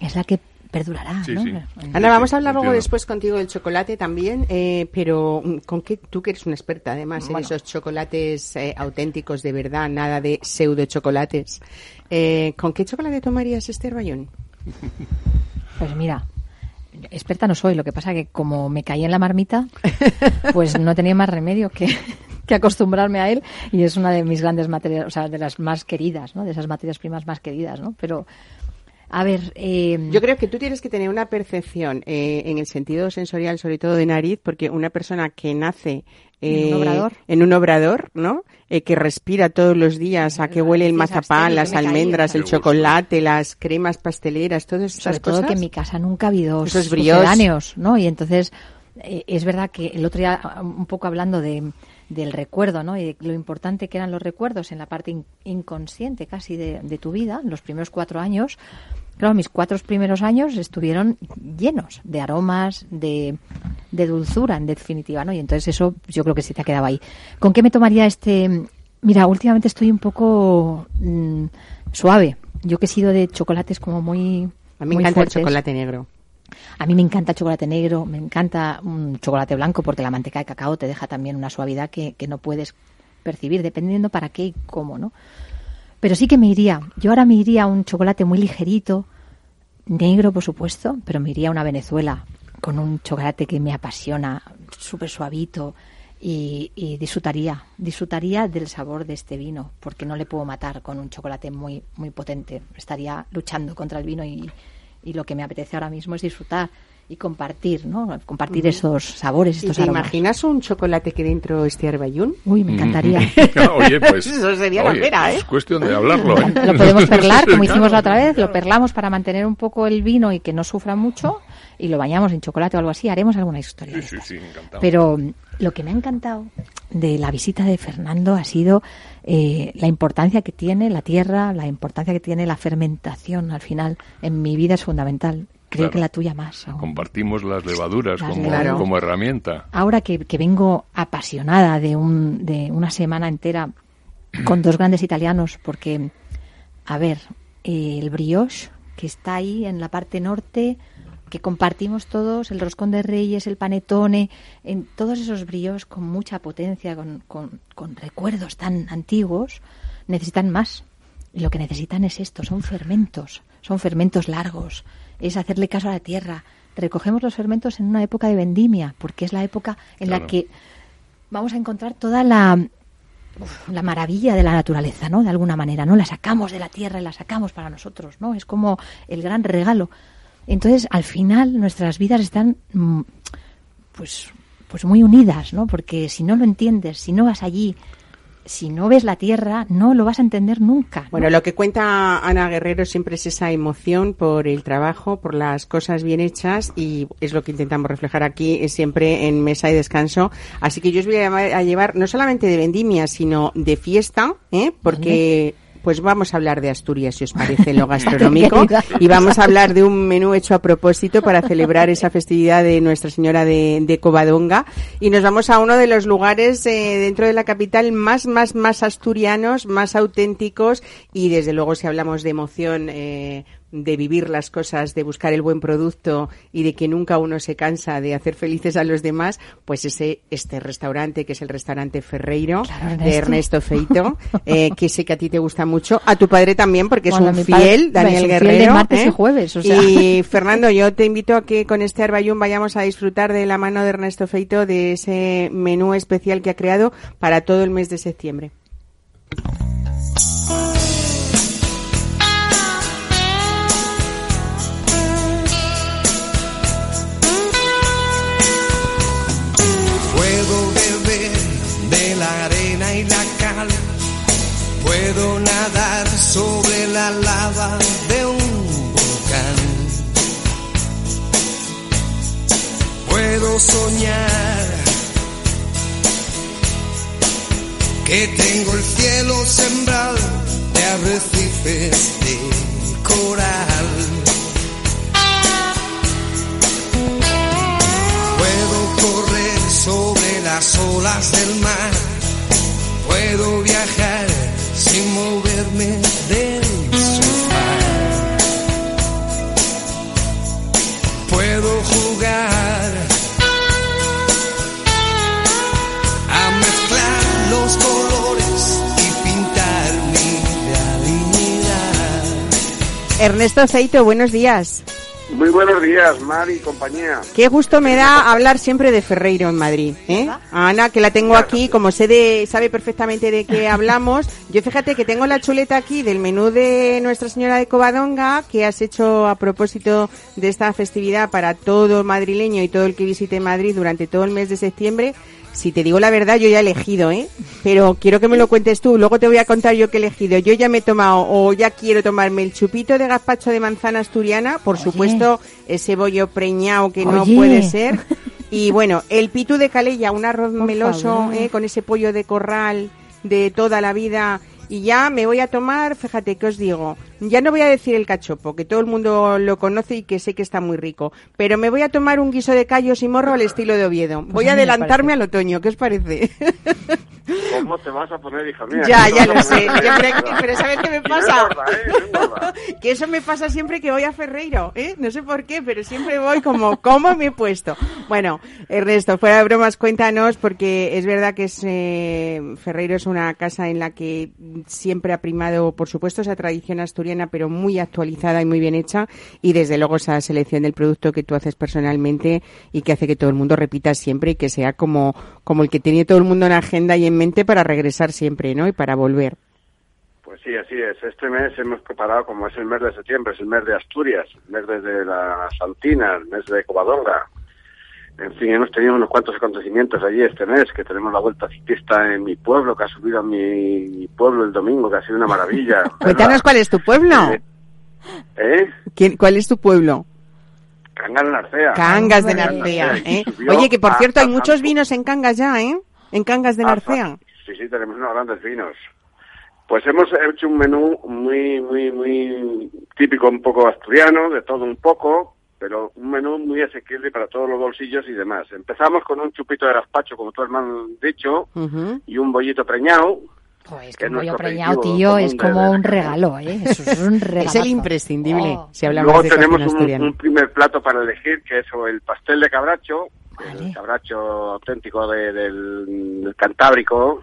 es la que perdurará, Sí, ¿no? sí. Ana, vamos a hablar luego después contigo del chocolate también, eh, pero mm, ¿con qué? Tú que eres una experta además en esos chocolates eh, auténticos de verdad, nada de pseudo chocolates. Eh, ¿Con qué chocolate tomarías este Arballón? Pues mira, experta no soy, lo que pasa que como me caí en la marmita, pues no tenía más remedio que, que acostumbrarme a él y es una de mis grandes materias, o sea, de las más queridas, ¿no? De esas materias primas más queridas, ¿no? Pero, a ver, eh, Yo creo que tú tienes que tener una percepción eh, en el sentido sensorial, sobre todo de nariz, porque una persona que nace En un eh, obrador. en un obrador, ¿no? Eh, que respira todos los días a que huele el mazapán, las almendras, el chocolate, las cremas pasteleras, todas sobre esas todo cosas. que en mi casa nunca ha habido Esos sucedáneos, ¿no? Y entonces eh, es verdad que el otro día un poco hablando de del recuerdo, ¿no? Y de lo importante que eran los recuerdos en la parte in- inconsciente casi de, de tu vida, los primeros cuatro años. Claro, mis cuatro primeros años estuvieron llenos de aromas, de, de dulzura, en definitiva, ¿no? Y entonces eso yo creo que sí te ha quedado ahí. ¿Con qué me tomaría este? Mira, últimamente estoy un poco mm, suave. Yo que he sido de chocolates como muy A mí me muy encanta fuertes. el chocolate negro. A mí me encanta el chocolate negro, me encanta un chocolate blanco porque la manteca de cacao te deja también una suavidad que, que no puedes percibir dependiendo para qué y cómo, ¿no? Pero sí que me iría, yo ahora me iría a un chocolate muy ligerito, negro por supuesto, pero me iría a una Venezuela con un chocolate que me apasiona, súper suavito y, y disfrutaría, disfrutaría del sabor de este vino porque no le puedo matar con un chocolate muy, muy potente. Estaría luchando contra el vino y, y lo que me apetece ahora mismo es disfrutar y compartir, ¿no? Compartir esos sabores, ¿Y estos te aromas. imaginas un chocolate que dentro esté Arballón? Uy, me encantaría. Oye, pues. Eso sería la pera, ¿eh? Es cuestión de hablarlo, ¿eh? Lo podemos perlar, como hicimos la otra vez, lo perlamos para mantener un poco el vino y que no sufra mucho y lo bañamos en chocolate o algo así, haremos alguna historia. Sí, de sí, sí, encantado. Pero mm, lo que me ha encantado de la visita de Fernando ha sido eh, la importancia que tiene la tierra, la importancia que tiene la fermentación al final. En mi vida es fundamental. Creo Claro. que la tuya más. Compartimos las levaduras Las como, como herramienta. Ahora que, que vengo apasionada de, un, de una semana entera con dos grandes italianos, porque, a ver, eh, el brioche, que está ahí en la parte norte, que compartimos todos, el roscón de reyes, el panetone, en todos esos brioches con mucha potencia, con, con, con recuerdos tan antiguos, necesitan más. Y lo que necesitan es esto, son fermentos, son fermentos largos, es hacerle caso a la tierra. Recogemos los fermentos en una época de vendimia, porque es la época en Claro. la que vamos a encontrar toda la, uf, la maravilla de la naturaleza, ¿no? De alguna manera, ¿no? La sacamos de la tierra y la sacamos para nosotros, ¿no? Es como el gran regalo. Entonces, al final, nuestras vidas están, mm, pues, pues muy unidas, ¿no? Porque si no lo entiendes, si no vas allí, si no ves la tierra, no lo vas a entender nunca. ¿no? Bueno, lo que cuenta Ana Guerrero siempre es esa emoción por el trabajo, por las cosas bien hechas y es lo que intentamos reflejar aquí siempre en mesa y descanso. Así que yo os voy a llevar no solamente de vendimia, sino de fiesta, ¿eh? porque pues vamos a hablar de Asturias, si os parece, lo gastronómico. Y vamos a hablar de un menú hecho a propósito para celebrar esa festividad de Nuestra Señora de, de Covadonga. Y nos vamos a uno de los lugares eh, dentro de la capital más, más, más asturianos, más auténticos y desde luego si hablamos de emoción, eh, de vivir las cosas, de buscar el buen producto y de que nunca uno se cansa de hacer felices a los demás, pues ese este restaurante que es el restaurante Ferreiro Claro, de Ernesto. Feito, eh, que sé que a ti te gusta mucho, a tu padre también porque Bueno, es un padre- fiel, Daniel fiel Guerrero. de martes y ¿eh? jueves, o sea. Y Fernando, yo te invito a que con este Arballón vayamos a disfrutar de la mano de Ernesto Feito de ese menú especial que ha creado para todo el mes de septiembre. Final. Puedo nadar sobre la lava de un volcán. Puedo soñar que tengo el cielo sembrado de arrecifes de coral. Puedo correr sobre las olas del mar. Puedo viajar sin moverme del sofá. Puedo jugar a mezclar los colores y pintar mi realidad. Ernesto Aceito, buenos días. Muy buenos días, Mar y compañía. Qué gusto me da hablar siempre de Ferreiro en Madrid. ¿eh? A Ana, que la tengo aquí, como sé de, sabe perfectamente de qué hablamos. Yo fíjate que tengo la chuleta aquí del menú de Nuestra Señora de Covadonga, que has hecho a propósito de esta festividad para todo madrileño y todo el que visite Madrid durante todo el mes de septiembre. Si te digo la verdad, yo ya he elegido, ¿eh? Pero quiero que me lo cuentes tú. Luego te voy a contar yo qué he elegido. Yo ya me he tomado, o ya quiero tomarme el chupito de gazpacho de manzana asturiana. Por Oye. supuesto, ese bollo preñado que no puede ser. Y bueno, el pitu de calella, un arroz Por meloso. ¿eh? Con ese pollo de corral de toda la vida. Y ya me voy a tomar, fíjate que os digo, ya no voy a decir el cachopo, que todo el mundo lo conoce y que sé que está muy rico, pero me voy a tomar un guiso de callos y morro al estilo de Oviedo. Voy a adelantarme al otoño, ¿qué os parece? ¿Cómo te vas a poner, hija mía? ya, ¿Qué ya lo sé, que- pero ¿sabes qué me no pasa? engorda, ¿eh? No engorda. que eso me pasa siempre que voy a Ferreiro, ¿eh? No sé por qué, pero siempre voy como, ¿cómo me he puesto? Bueno, Ernesto, fuera de bromas, cuéntanos, porque es verdad que es, eh, Ferreiro es una casa en la que siempre ha primado, por supuesto, esa tradición asturiana, pero muy actualizada y muy bien hecha, y desde luego esa selección del producto que tú haces personalmente y que hace que todo el mundo repita siempre y que sea como, como el que tiene todo el mundo en agenda y en mente para regresar siempre, ¿no? Y para volver. Pues sí, así es. Este mes hemos preparado, como es el mes de septiembre, es el mes de Asturias, el mes de la Santina, el mes de Covadonga. En fin, hemos tenido unos cuantos acontecimientos allí este mes, que tenemos la vuelta ciclista en mi pueblo, que ha subido a mi, mi pueblo el domingo, que ha sido una maravilla. Cuéntanos cuál es tu pueblo. ¿Eh? ¿Quién, ¿Cuál es tu pueblo? Cangas de Narcea. Cangas de. Narcea, ¿eh? Oye, que por cierto hay muchos Santo- vinos en Cangas ya, ¿eh? En Cangas de hasta- Narcea. Sí, sí, tenemos unos grandes vinos. Pues hemos hecho un menú muy, muy, muy típico, un poco asturiano, de todo un poco, pero un menú muy asequible para todos los bolsillos y demás. Empezamos con un chupito de gazpacho, como todos me han dicho, y un bollito preñado. Pues Que un bollo preñado, tío, es de- como de- un regalo, ¿eh? Eso es un regalo. Es el imprescindible, Oh. si hablamos Luego de tenemos un, primer plato para elegir, que es el pastel de cabracho, Vale. el cabracho auténtico de- del, del Cantábrico,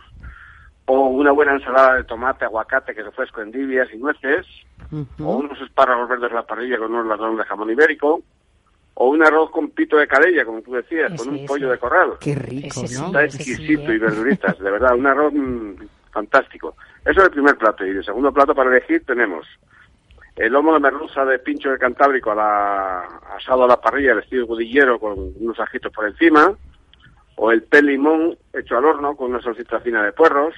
o una buena ensalada de tomate, aguacate, que refresco en divias y nueces, o unos espárragos verdes a la parrilla con unos ladrones de jamón ibérico, o un arroz con pito de calella, como tú decías, Ese, con un ese. pollo de corral. Qué rico. ¿no? Está exquisito ¿eh? y verduritas, de verdad, un arroz mm, fantástico. Eso es el primer plato. Y el segundo plato para elegir tenemos el lomo de merluza de pincho de Cantábrico a la, asado a la parrilla, el estilo budillero con unos ajitos por encima, o el pel limón hecho al horno con una salsita fina de puerros,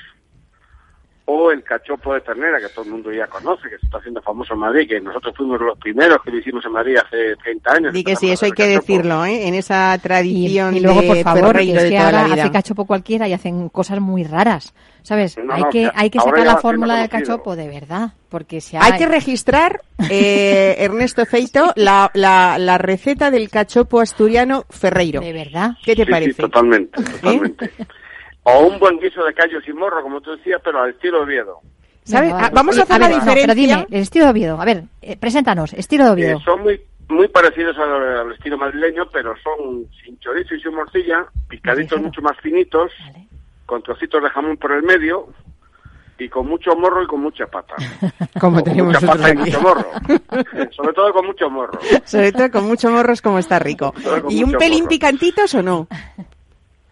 o el cachopo de ternera, que todo el mundo ya conoce, que se está haciendo famoso en Madrid, que nosotros fuimos los primeros que lo hicimos en Madrid hace 30 años. Di que sí, eso hay hacer que cachopo. decirlo, ¿eh? En esa Y, tradición y luego, de por favor, que es que ahora hace cachopo cualquiera y hacen cosas muy raras, ¿sabes? No, hay no, que hay que sacar la fórmula del cachopo, de verdad, porque si Hay que registrar, eh, Ernesto Feito, la, la, la receta del cachopo asturiano Ferreiro. de verdad. ¿Qué te Sí, parece? ¿Eh? Sí, totalmente, totalmente. O un buen guiso de callos y morro, como tú decías, pero al estilo Oviedo. ¿Sabes? Ah, vamos a hacer la ver, no, diferencia. pero dime, el estilo de Oviedo, a ver, eh, preséntanos, estilo de Oviedo. Eh, son muy muy parecidos al, al estilo madrileño, pero son sin chorizo y sin morcilla, picaditos mucho más finitos, Vale. con trocitos de jamón por el medio y con mucho morro y con mucha pata. Como O tenemos mucha pata y aquí. mucho morro. Sobre todo con mucho morro. Sobre todo con mucho morros como está rico. ¿Y un pelín morro. picantitos o no?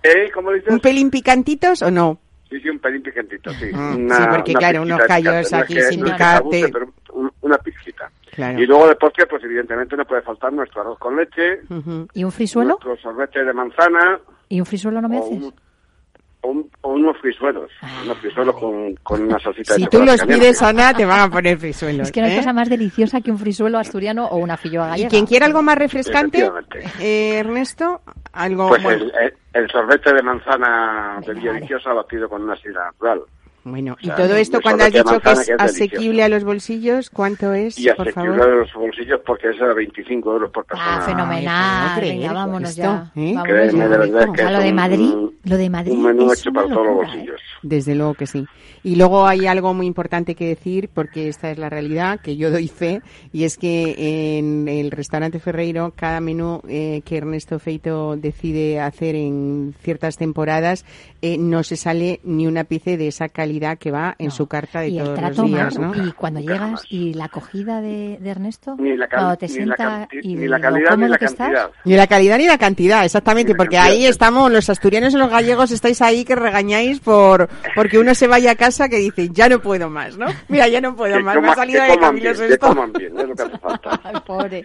¿Eh? ¿Cómo dices? ¿Un pelín picantitos o no? Sí, sí, un pelín picantito, sí. Mm, sí, porque claro, unos callos picante, no es aquí que- sin no es que picarte. abuse, pero un- una pizquita. Claro. Y luego de postre, pues evidentemente no puede faltar nuestro arroz con leche, Ujú. ¿Y un frisuelo? nuestro sorbete de manzana, ¿Y un frisuelo no me o haces? un, un- o unos frisuelos, unos frisuelos con, con una salsita de Si tú chocolate los caliente. pides, Ana, te van a poner frisuelos. Es que no hay ¿eh? cosa más deliciosa que un frisuelo asturiano o una filloa Y gallega. quien quiera algo más refrescante, Efectivamente. eh, Ernesto, algo Pues bueno. el, el- sorbete de manzana de Venga, Villa vale. Viciosa batido con una sidra natural. Bueno, y sea, todo esto cuando has dicho que es manzana que es asequible a los bolsillos, ¿cuánto es, Y por asequible favor? de los bolsillos porque es a 25 euros por persona. Ah, fenomenal. ¿puedo creer Venga, vámonos esto, ya. eh? Vámonos ya. de verdad que O sea, lo de Madrid, un- lo de Madrid un menú es hecho una para todos los ¿eh? bolsillos. Desde luego que sí. Y luego hay algo muy importante que decir, porque esta es la realidad, que yo doy fe, y es que en el restaurante Ferreiro, cada menú eh, que Ernesto Feito decide hacer en ciertas temporadas, eh, no se sale ni un ápice de esa calidad que va en No. su carta de y el todos trato los días, humano, ¿no? y cuando Nunca llegas jamás. y la acogida de, de Ernesto, Ni la, cal- cuando te sienta y ni la lo calidad ni cómodo la que estás, cantidad. Ni la calidad ni la cantidad, exactamente, la porque cantidad. ahí estamos los asturianos y los gallegos, estáis ahí que regañáis por porque uno se vaya a casa que dice, ya no puedo más, ¿no? Mira, ya no puedo más, me ha salido de coman Camilo bien, que Sesto. coman bien, es lo que hace falta. Ay, pobre.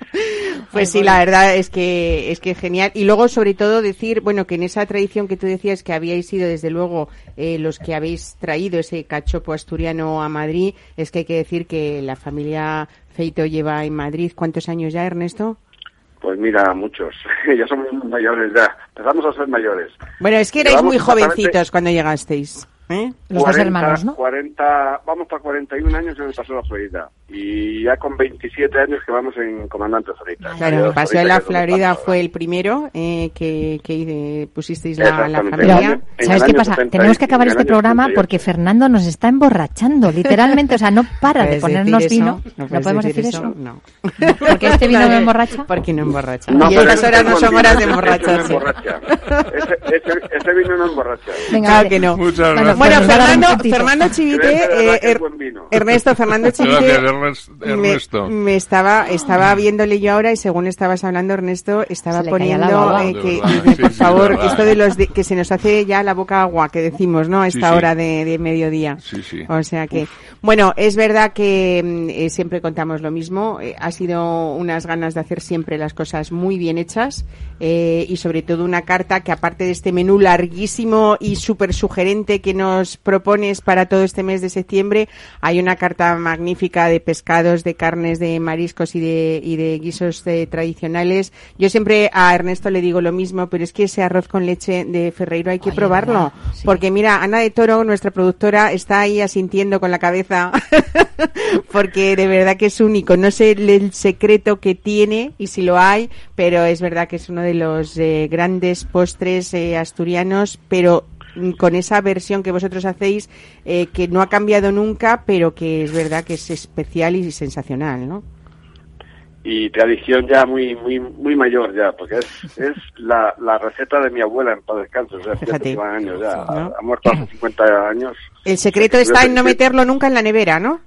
Pues sí, la verdad es que es que genial. Y luego, sobre todo, decir, bueno, que en esa tradición que tú decías que habíais sido, desde luego, eh, los que habéis traído ese cachopo asturiano a Madrid, es que hay que decir que la familia Feito lleva en Madrid, ¿cuántos años ya, Ernesto? Pues mira, muchos. ya somos mayores ya. Empezamos a ser mayores. Bueno, es que erais Llevamos muy exactamente jovencitos cuando llegasteis. ¿Eh? Los dos hermanos, ¿no? 40, vamos para 41 años en el Paseo de la Florida. Y ya con 27 años que vamos en Comandante Zorita. Claro, el Paseo de la Florida fue el primero eh, que, que pusisteis la, la. Pero, familia. ¿sabes qué pasa? 70 Tenemos que acabar este programa 78. porque Fernando nos está emborrachando, literalmente. O sea, no para de ¿Puedes ponernos decir vino. eso? ¿No, puedes podemos decir eso? No. ¿Porque este vino no emborracha? Porque no emborracha. No, y estas horas no son horas de no emborracharse. ese vino no emborracha. Venga, Claro que no. Muchas gracias. Bueno, Fernando. Fernando Chivite, eh, Er-. Ernesto, Fernando Chivite, Gracias, Ernest- me, Ernesto. me estaba, estaba viéndole yo ahora y según estabas hablando, Ernesto, estaba poniendo eh, que, verdad, dice, sí, por sí, favor, esto de los de- que se nos hace ya la boca agua, que decimos, ¿no? A esta Sí, sí. hora de, de mediodía. Sí, sí. O sea que, bueno, es verdad que mm, eh, siempre contamos lo mismo. eh, ha sido unas ganas de hacer siempre las cosas muy bien hechas eh, y sobre todo una carta que aparte de este menú larguísimo y súper sugerente que nos propones para todo este mes de septiembre, hay una carta magnífica de pescados, de carnes, de mariscos y de, y de guisos eh, tradicionales. Yo siempre a Ernesto le digo lo mismo, pero es que ese arroz con leche de Ferreiro hay que probarlo. sí. Porque mira, Ana de Toro, nuestra productora, está ahí asintiendo con la cabeza, porque de verdad que es único. No sé el, secreto que tiene y si lo hay, pero es verdad que es uno de los eh, grandes postres eh, asturianos, pero con esa versión que vosotros hacéis, eh, que no ha cambiado nunca, pero que es verdad que es especial y sensacional, ¿no? y tradición ya muy muy muy mayor ya, porque es, es la, la receta de mi abuela en paz descanso, o sea, Fíjate. años ya, ¿No? ha, ha muerto hace 50 años. El secreto O sea, que está en no meterlo nunca en la nevera, ¿no?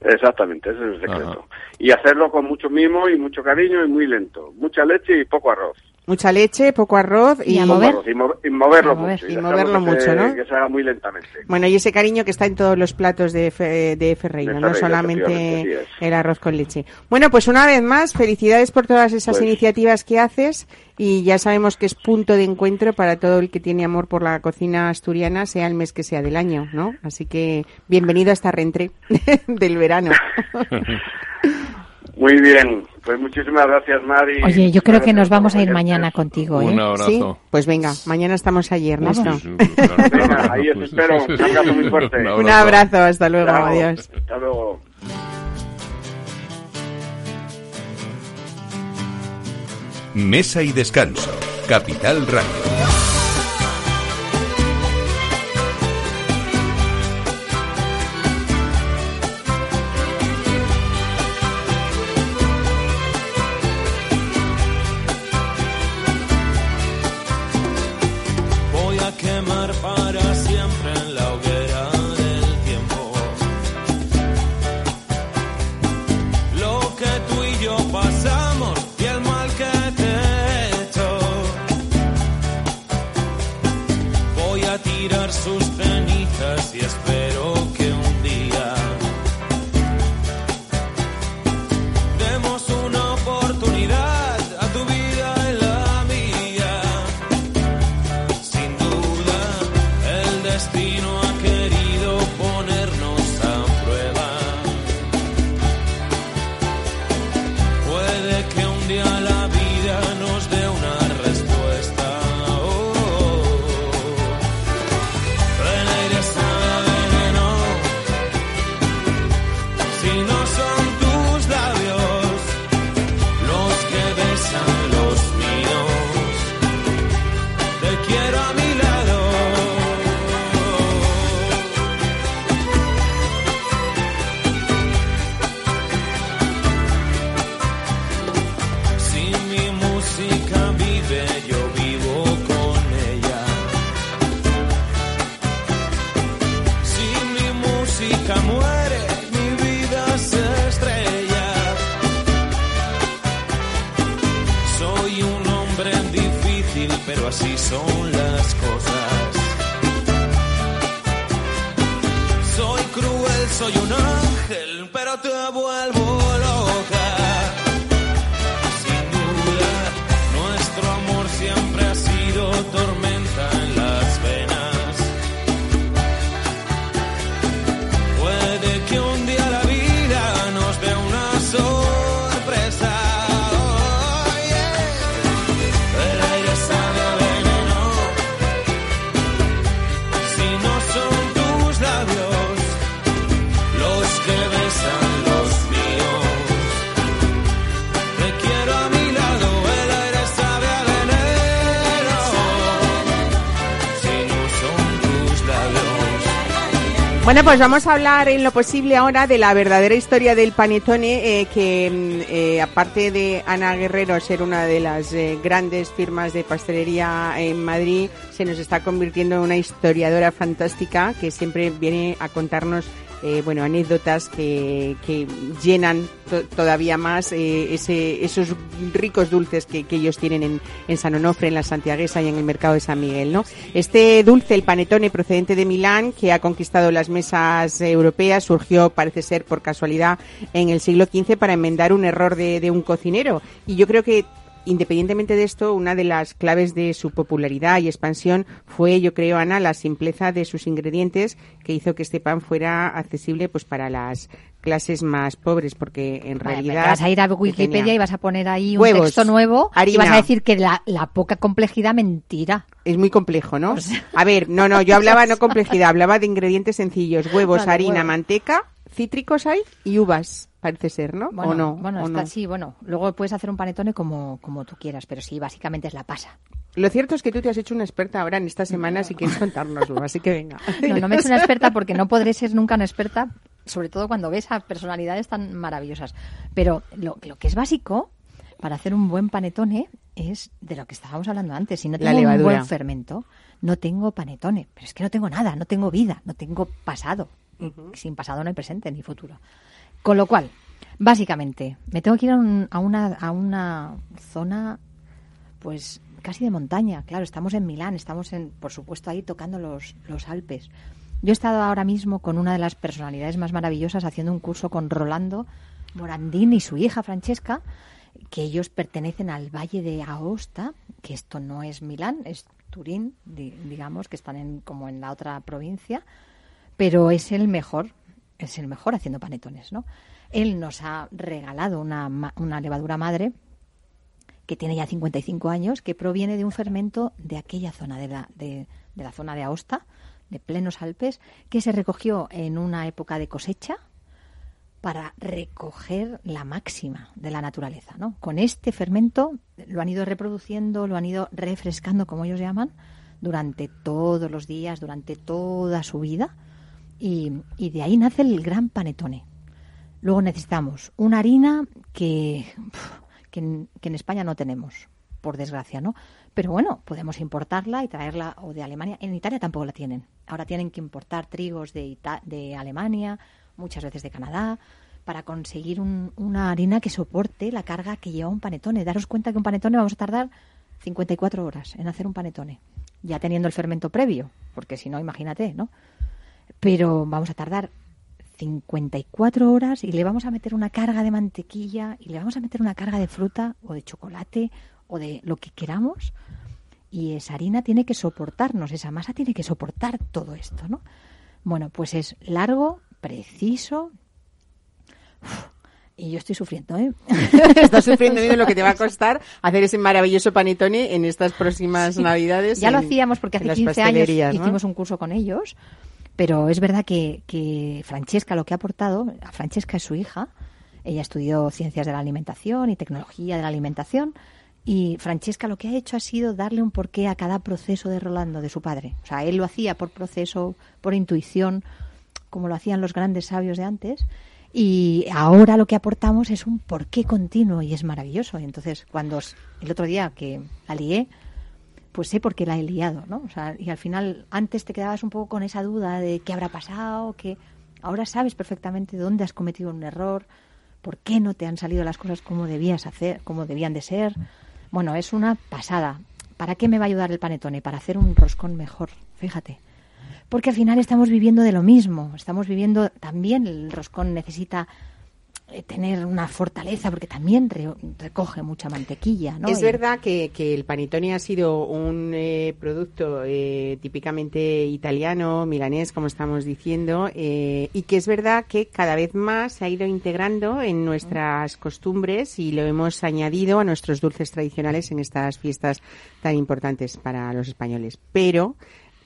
Exactamente, ese es el secreto. Y hacerlo con mucho mimo y mucho cariño y muy lento. Mucha leche y poco arroz. Mucha leche, poco arroz y, Y a Poco mover. arroz, Y, mo- y moverlo A mover. mucho. Y moverlo que se- mucho, ¿no? Que se haga muy lentamente. Bueno, y ese cariño que está en todos los platos de, Fe- de no solamente el arroz con leche. Bueno, pues una vez más, felicidades por todas esas Pues- iniciativas que haces y ya sabemos que es punto de encuentro para todo el que tiene amor por la cocina asturiana, sea el mes que sea del año, ¿no? Así que bienvenido a esta rentre del verano. Muy bien, pues muchísimas gracias, Mari. Oye, yo creo que nos vamos a ir mañana contigo, ¿eh? Un abrazo. ¿Sí? Pues venga, mañana estamos allí, Ernesto. Venga, claro, ahí os espero. Un abrazo muy fuerte. Un abrazo, hasta luego, Chao. adiós. Hasta luego. Mesa y descanso. Capital Radio. Bueno, pues vamos a hablar en lo posible ahora de la verdadera historia del panetone, eh, que mm, eh, aparte de Ana Guerrero ser una de las eh, grandes firmas de pastelería en Madrid, se nos está convirtiendo en una historiadora fantástica que siempre viene a contarnos eh, bueno, anécdotas que, que llenan to- todavía más eh, ese, esos ricos dulces que, que ellos tienen en, en San Onofre, en la Santiaguesa y en el mercado de San Miguel, ¿no? Este dulce, el panetone procedente de Milán, que ha conquistado las mesas europeas, surgió, parece ser, por casualidad en el siglo XV para enmendar un error de, de un cocinero. Y yo creo que Independientemente de esto, una de las claves de su popularidad y expansión fue, yo creo, Ana, la simpleza de sus ingredientes que hizo que este pan fuera accesible pues para las clases más pobres, porque en Vale, realidad... vas a ir a Wikipedia tenía- y vas a poner ahí un Huevos, texto nuevo y vas a decir que la, la poca complejidad mentira. Es muy complejo, ¿no? A ver, no, no, yo hablaba no complejidad, hablaba de ingredientes sencillos, huevos, Vale, harina, huevo. manteca, cítricos hay y uvas, parece ser, ¿no? Bueno, ¿O no? bueno, ¿O está, no? sí, bueno. Luego puedes hacer un panetone como, como tú quieras, pero sí, básicamente es la pasa. Lo cierto es que tú te has hecho una experta ahora en esta semana, si quieres contárnoslo, así que venga. No, no me he hecho una experta porque no podré ser nunca una experta, sobre todo cuando ves a personalidades tan maravillosas. Pero lo, lo que es básico para hacer un buen panetone es de lo que estábamos hablando antes. Si no tengo un buen fermento, no tengo panetone. Pero es que no tengo nada, no tengo vida, no tengo pasado. Y Sin pasado no hay presente ni futuro. Con lo cual, básicamente, me tengo que ir a, un- a una, a una zona pues casi de montaña. Claro, estamos en Milán, estamos en, por supuesto ahí tocando los, los Alpes. Yo he estado ahora mismo con una de las personalidades más maravillosas haciendo un curso con Rolando Morandini y su hija Francesca, que ellos pertenecen al Valle de Aosta, que esto no es Milán, es Turín, di- digamos, que están en, como en la otra provincia, pero es el mejor, es el mejor haciendo panetones, ¿no? Él nos ha regalado una, una levadura madre que tiene ya 55 años, que proviene de un fermento de aquella zona, de la, de la zona de Aosta, de plenos Alpes, que se recogió en una época de cosecha para recoger la máxima de la naturaleza. ¿no? Con este fermento lo han ido reproduciendo, lo han ido refrescando, como ellos llaman, durante todos los días, durante toda su vida, y, y de ahí nace el gran panetone. Luego necesitamos una harina que, que, en, que en España no tenemos, por desgracia, ¿no? Pero bueno, podemos importarla y traerla o de Alemania. En Italia tampoco la tienen. Ahora tienen que importar trigos de, de Alemania, muchas veces de Canadá, para conseguir un- una harina que soporte la carga que lleva un panetone. Daros cuenta que un panetone vamos a tardar 54 horas en hacer un panetone, ya teniendo el fermento previo, porque si no, imagínate, ¿no? Pero vamos a tardar 54 horas y le vamos a meter una carga de mantequilla y le vamos a meter una carga de fruta o de chocolate o de lo que queramos y esa harina tiene que soportarnos, esa masa tiene que soportar todo esto, ¿no? Bueno, pues es largo, preciso. Uf, y yo estoy sufriendo, ¿eh? Estás sufriendo viendo lo que te va a costar hacer ese maravilloso panetone en estas próximas navidades. Ya lo hacíamos porque hace las 15 años hicimos un curso con ellos, pero es verdad que, que Francesca lo que ha aportado, a Francesca es su hija, ella estudió ciencias de la alimentación y tecnología de la alimentación, y Francesca lo que ha hecho ha sido darle un porqué a cada proceso de Rolando, de su padre. O sea, él lo hacía por proceso, por intuición, como lo hacían los grandes sabios de antes. Y ahora lo que aportamos es un porqué continuo y es maravilloso. Entonces, cuando el otro día que la pues sé por qué la he liado, ¿no? O sea, y al final, antes te quedabas un poco con esa duda de qué habrá pasado, que ahora sabes perfectamente dónde has cometido un error, por qué no te han salido las cosas como debías hacer, como debían de ser. Bueno, es una pasada. ¿Para qué me va a ayudar el panetone? Para hacer un roscón mejor, fíjate. Porque al final estamos viviendo de lo mismo. Estamos viviendo también el roscón necesita tener una fortaleza porque también re- recoge mucha mantequilla, ¿no? Es Y- verdad que, que el panetone ha sido un eh, producto eh, típicamente italiano, milanés, como estamos diciendo, eh, y que es verdad que cada vez más se ha ido integrando en nuestras costumbres y lo hemos añadido a nuestros dulces tradicionales en estas fiestas tan importantes para los españoles. Pero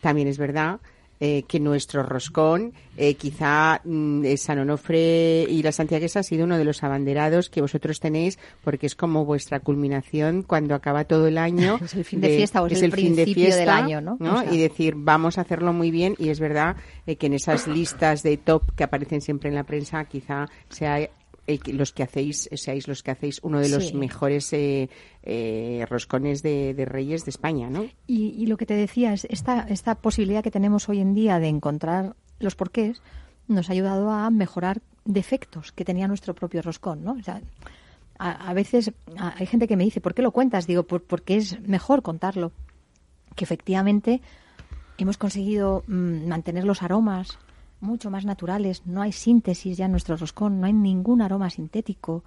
también es verdad eh, que nuestro roscón, eh, quizá mm, eh, San Onofre y la Santiaguesa ha sido uno de los abanderados que vosotros tenéis porque es como vuestra culminación cuando acaba todo el año. Es el fin de fiesta o es el fin de principio del año, ¿no? O sea- Y decir, vamos a hacerlo muy bien y es verdad eh, que en esas listas de top que aparecen siempre en la prensa quizá sea el los que hacéis, seáis los que hacéis uno de los Sí. mejores eh, eh, roscones de, de reyes de España, ¿no? Y, y lo que te decía es esta, esta posibilidad que tenemos hoy en día de encontrar los porqués nos ha ayudado a mejorar defectos que tenía nuestro propio roscón, ¿no? O sea, a, a veces a- hay gente que me dice, ¿por qué lo cuentas? Digo, "Por- porque es mejor contarlo. Que efectivamente hemos conseguido mm, mantener los aromas mucho más naturales. No hay síntesis ya en nuestro roscón, no hay ningún aroma sintético,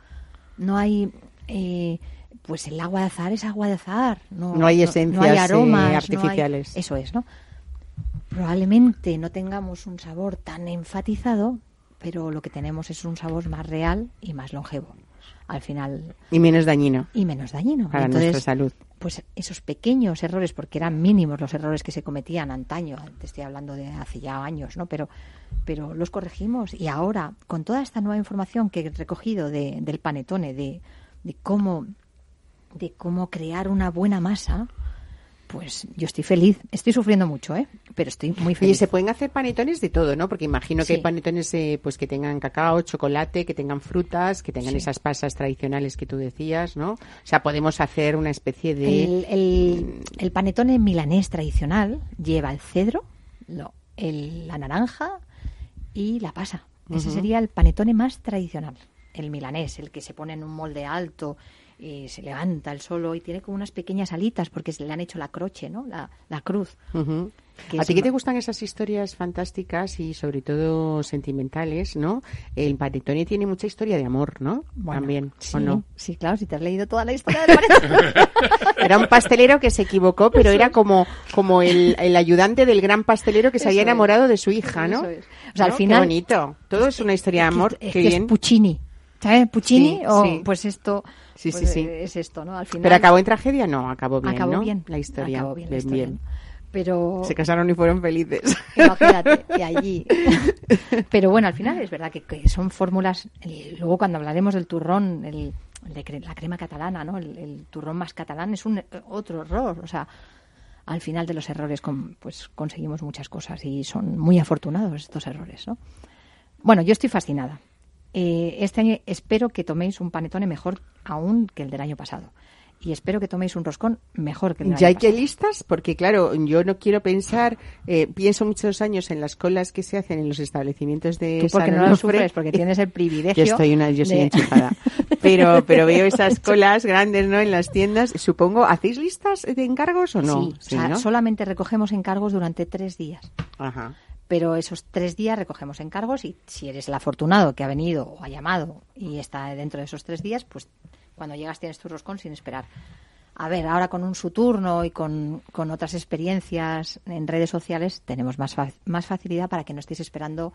no hay... eh, pues el agua de azahar es agua de azahar. No, No hay no esencias, hay eh, aromas, no hay- artificiales. eso es, ¿no? Probablemente no tengamos un sabor tan enfatizado, pero lo que tenemos es un sabor más real y más longevo. Al final, Y menos dañino y menos dañino. para Entonces, nuestra salud. pues esos pequeños errores, porque eran mínimos los errores que se cometían antaño, te estoy hablando de hace ya años, ¿no? Pero, pero los corregimos y ahora, con toda esta nueva información que he recogido de, del panetone, de, de cómo, de cómo crear una buena masa, pues yo estoy feliz. Estoy sufriendo mucho, ¿eh? Pero estoy muy feliz. se pueden hacer panetones de todo, ¿no? Porque imagino que Sí. hay panetones eh, pues que tengan cacao, chocolate, que tengan frutas, que tengan Sí. esas pasas tradicionales que tú decías, ¿no? O sea, podemos hacer una especie de... El, el, el panetone milanés tradicional lleva el cedro, lo- el- la naranja y la pasa. Ese sería el panetone más tradicional, el milanés, el que se pone en un molde alto y se levanta el solo y tiene como unas pequeñas alitas porque se le han hecho la croche, ¿no? La, la cruz. ¿A ti qué te gustan esas historias fantásticas y sobre todo sentimentales, no? El panetone tiene mucha historia de amor, ¿no? Bueno, También, sí, ¿o no? Sí, claro, si te has leído toda la historia del panetone. Era un pastelero que se equivocó, pero era como, como el, el ayudante del gran pastelero que se había es. enamorado de su hija, ¿no? Eso es. O sea, al final- Qué bonito. Todo es una historia de Es que- amor. es Qué bien. es Puccini. ¿Sabes? Puccini Sí, o sí. pues esto Sí, pues, sí, sí. eh, es esto, ¿no? Al final Pero acabó en tragedia, no, acabó bien, acabó ¿no? bien. La historia. Acabó bien, la Bien, historia, bien. ¿no? Pero Se casaron y fueron felices. imagínate, y allí. Pero bueno, al final es verdad que, que son fórmulas. luego cuando hablaremos del turrón, el, el de cre- la crema catalana, ¿no? El, el turrón más catalán es un eh, otro error. O sea, al final de los errores, con- pues conseguimos muchas cosas y son muy afortunados estos errores, ¿no? Bueno, yo estoy fascinada. Eh, este año espero que toméis un panetone mejor aún que el del año pasado. Y espero que toméis un roscón mejor que el del ¿Ya año hay que listas? Porque claro, yo no quiero pensar, eh, pienso muchos años en las colas que se hacen en los establecimientos de Tú porque San no lo sufres, porque tienes el privilegio. Yo estoy una, yo soy de- enchufada. Pero, pero veo esas colas grandes, ¿no? En las tiendas. Supongo, ¿hacéis listas de encargos o no? Sí, o sea, ¿no? solamente recogemos encargos durante tres días. Ajá. Pero esos tres días recogemos encargos y si eres el afortunado que ha venido o ha llamado y está dentro de esos tres días, pues cuando llegas tienes tu roscón sin esperar. A ver, ahora con un Saturno y con, con otras experiencias en redes sociales tenemos más, fa- más facilidad para que no estéis esperando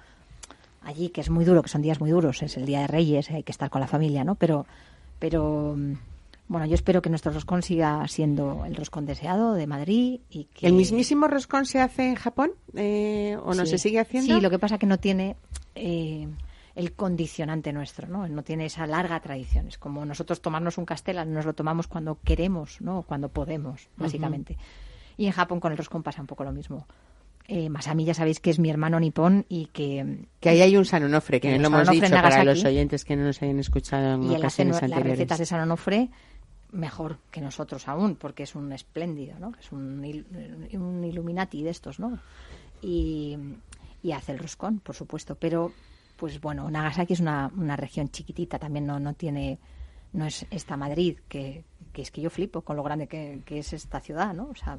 allí, que es muy duro, que son días muy duros, es el Día de Reyes, hay que estar con la familia, ¿no? Pero, pero mm, bueno, yo espero que nuestro roscón siga siendo el roscón deseado de Madrid y que... ¿El mismísimo roscón se hace en Japón? Eh, ¿O no Sí. se sigue haciendo? Sí, lo que pasa que no tiene eh, el condicionante nuestro, ¿no? No tiene esa larga tradición. Es como nosotros tomarnos un castela, nos lo tomamos cuando queremos, ¿no? Cuando podemos, básicamente. Y en Japón con el roscón pasa un poco lo mismo. Eh, Masami ya sabéis que es mi hermano nipón y que... Que ahí hay un San Onofre, que no lo hemos dicho para los oyentes que no nos hayan escuchado en y él hace ocasiones nu- las anteriores. recetas de San Onofre mejor que nosotros aún, porque es un espléndido, ¿no? Es un, un Illuminati de estos, ¿no? Y, y hace el roscón, por supuesto. Pero, pues bueno, Nagasaki es una, una región chiquitita, también no, no tiene, no es esta Madrid, que, que es que yo flipo con lo grande que, que es esta ciudad, ¿no? O sea,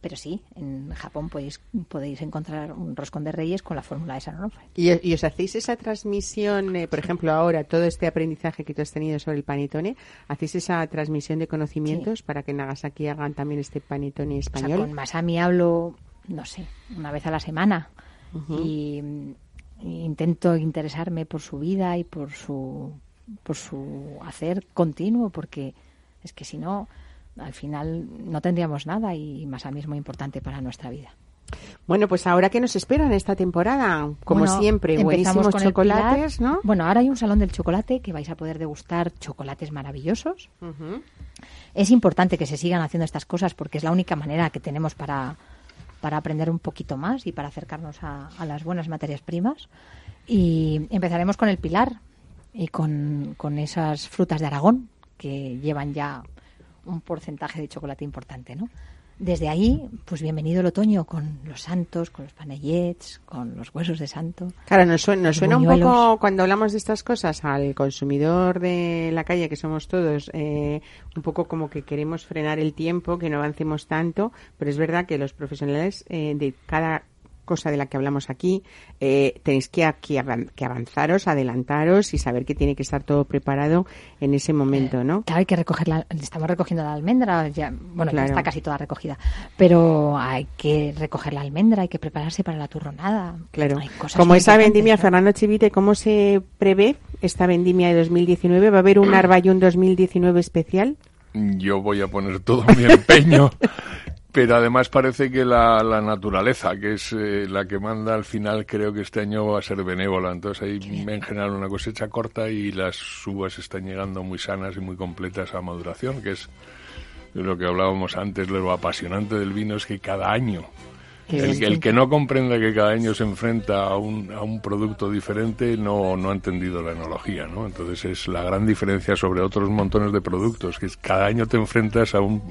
pero sí, en Japón podéis, podéis encontrar un roscón de reyes con la fórmula de San Onofre. ¿Y, y os hacéis esa transmisión, eh, por ejemplo, ahora, todo este aprendizaje que tú has tenido sobre el panetone, ¿hacéis esa transmisión de conocimientos para que en Nagasaki hagan también este panetone O sea, español? con Masami hablo, no sé, una vez a la semana. y, y intento interesarme por su vida y por su, por su hacer continuo, porque es que si no, al final no tendríamos nada y Masami es muy importante para nuestra vida. Bueno, pues ahora que nos esperan esta temporada, como Bueno, siempre, buenísimos con chocolates, Pilar. ¿no? Bueno, ahora hay un salón del chocolate que vais a poder degustar chocolates maravillosos. Es importante que se sigan haciendo estas cosas porque es la única manera que tenemos para, para aprender un poquito más y para acercarnos a, a las buenas materias primas. Y empezaremos con el pilar y con, con esas frutas de Aragón que llevan ya un porcentaje de chocolate importante, ¿no? Desde ahí, pues bienvenido el otoño con los santos, con los panellets, con los huesos de santo. Claro, nos suena, nos suena un poco cuando hablamos de estas cosas al consumidor de la calle, que somos todos, eh, un poco como que queremos frenar el tiempo, que no avancemos tanto, pero es verdad que los profesionales eh, de cada cosa de la que hablamos aquí, eh, tenéis que, aquí que avanzaros, adelantaros y saber que tiene que estar todo preparado en ese momento, ¿no? Claro, hay que recogerla. Estamos recogiendo la almendra, ya, bueno, ya está casi toda recogida. Pero hay que recoger la almendra, hay que prepararse para la turronada. Claro. Hay cosas Como esa vendimia, ¿no? Fernando Chivite, ¿cómo se prevé esta vendimia de 2019? ¿Va a haber un Arbayún 2019 especial? Yo voy a poner todo mi empeño, pero además parece que la, la naturaleza, que es eh, la que manda al final, creo que este año va a ser benévola. Entonces hay en general una cosecha corta y las uvas están llegando muy sanas y muy completas a maduración, que es lo que hablábamos antes, lo apasionante del vino es que cada año el, que- el que no comprenda que cada año se enfrenta a un, a un producto diferente no, no ha entendido la enología, ¿no? Entonces es la gran diferencia sobre otros montones de productos, que es cada año te enfrentas a, un,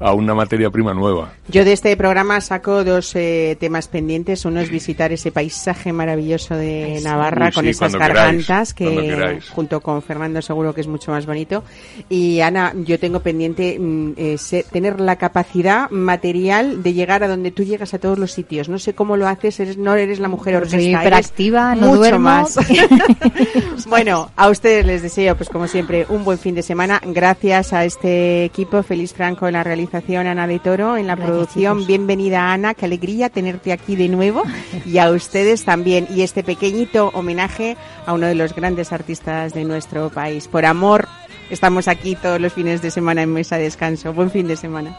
a una materia prima nueva. Yo de este programa saco dos eh, temas pendientes. Uno es visitar ese paisaje maravilloso de Navarra con sí, esas queráis, gargantas que junto con Fernando seguro que es mucho más bonito. Y Ana, yo tengo pendiente mm, eh, tener la capacidad material de llegar a donde tú llegas a todos los sitios. No sé cómo lo haces, eres, no eres la mujer soy orquesta, eres hiperactiva, no mucho duermo. más. bueno, a ustedes les deseo, pues como siempre, un buen fin de semana. Gracias a este equipo, Feliz Franco en la realización, Ana de Toro en la Gracias, producción. chicos. Bienvenida Ana, qué alegría tenerte aquí de nuevo y a ustedes también. Y este pequeñito homenaje a uno de los grandes artistas de nuestro país. Por amor, estamos aquí todos los fines de semana en Mesa de Descanso. Buen fin de semana.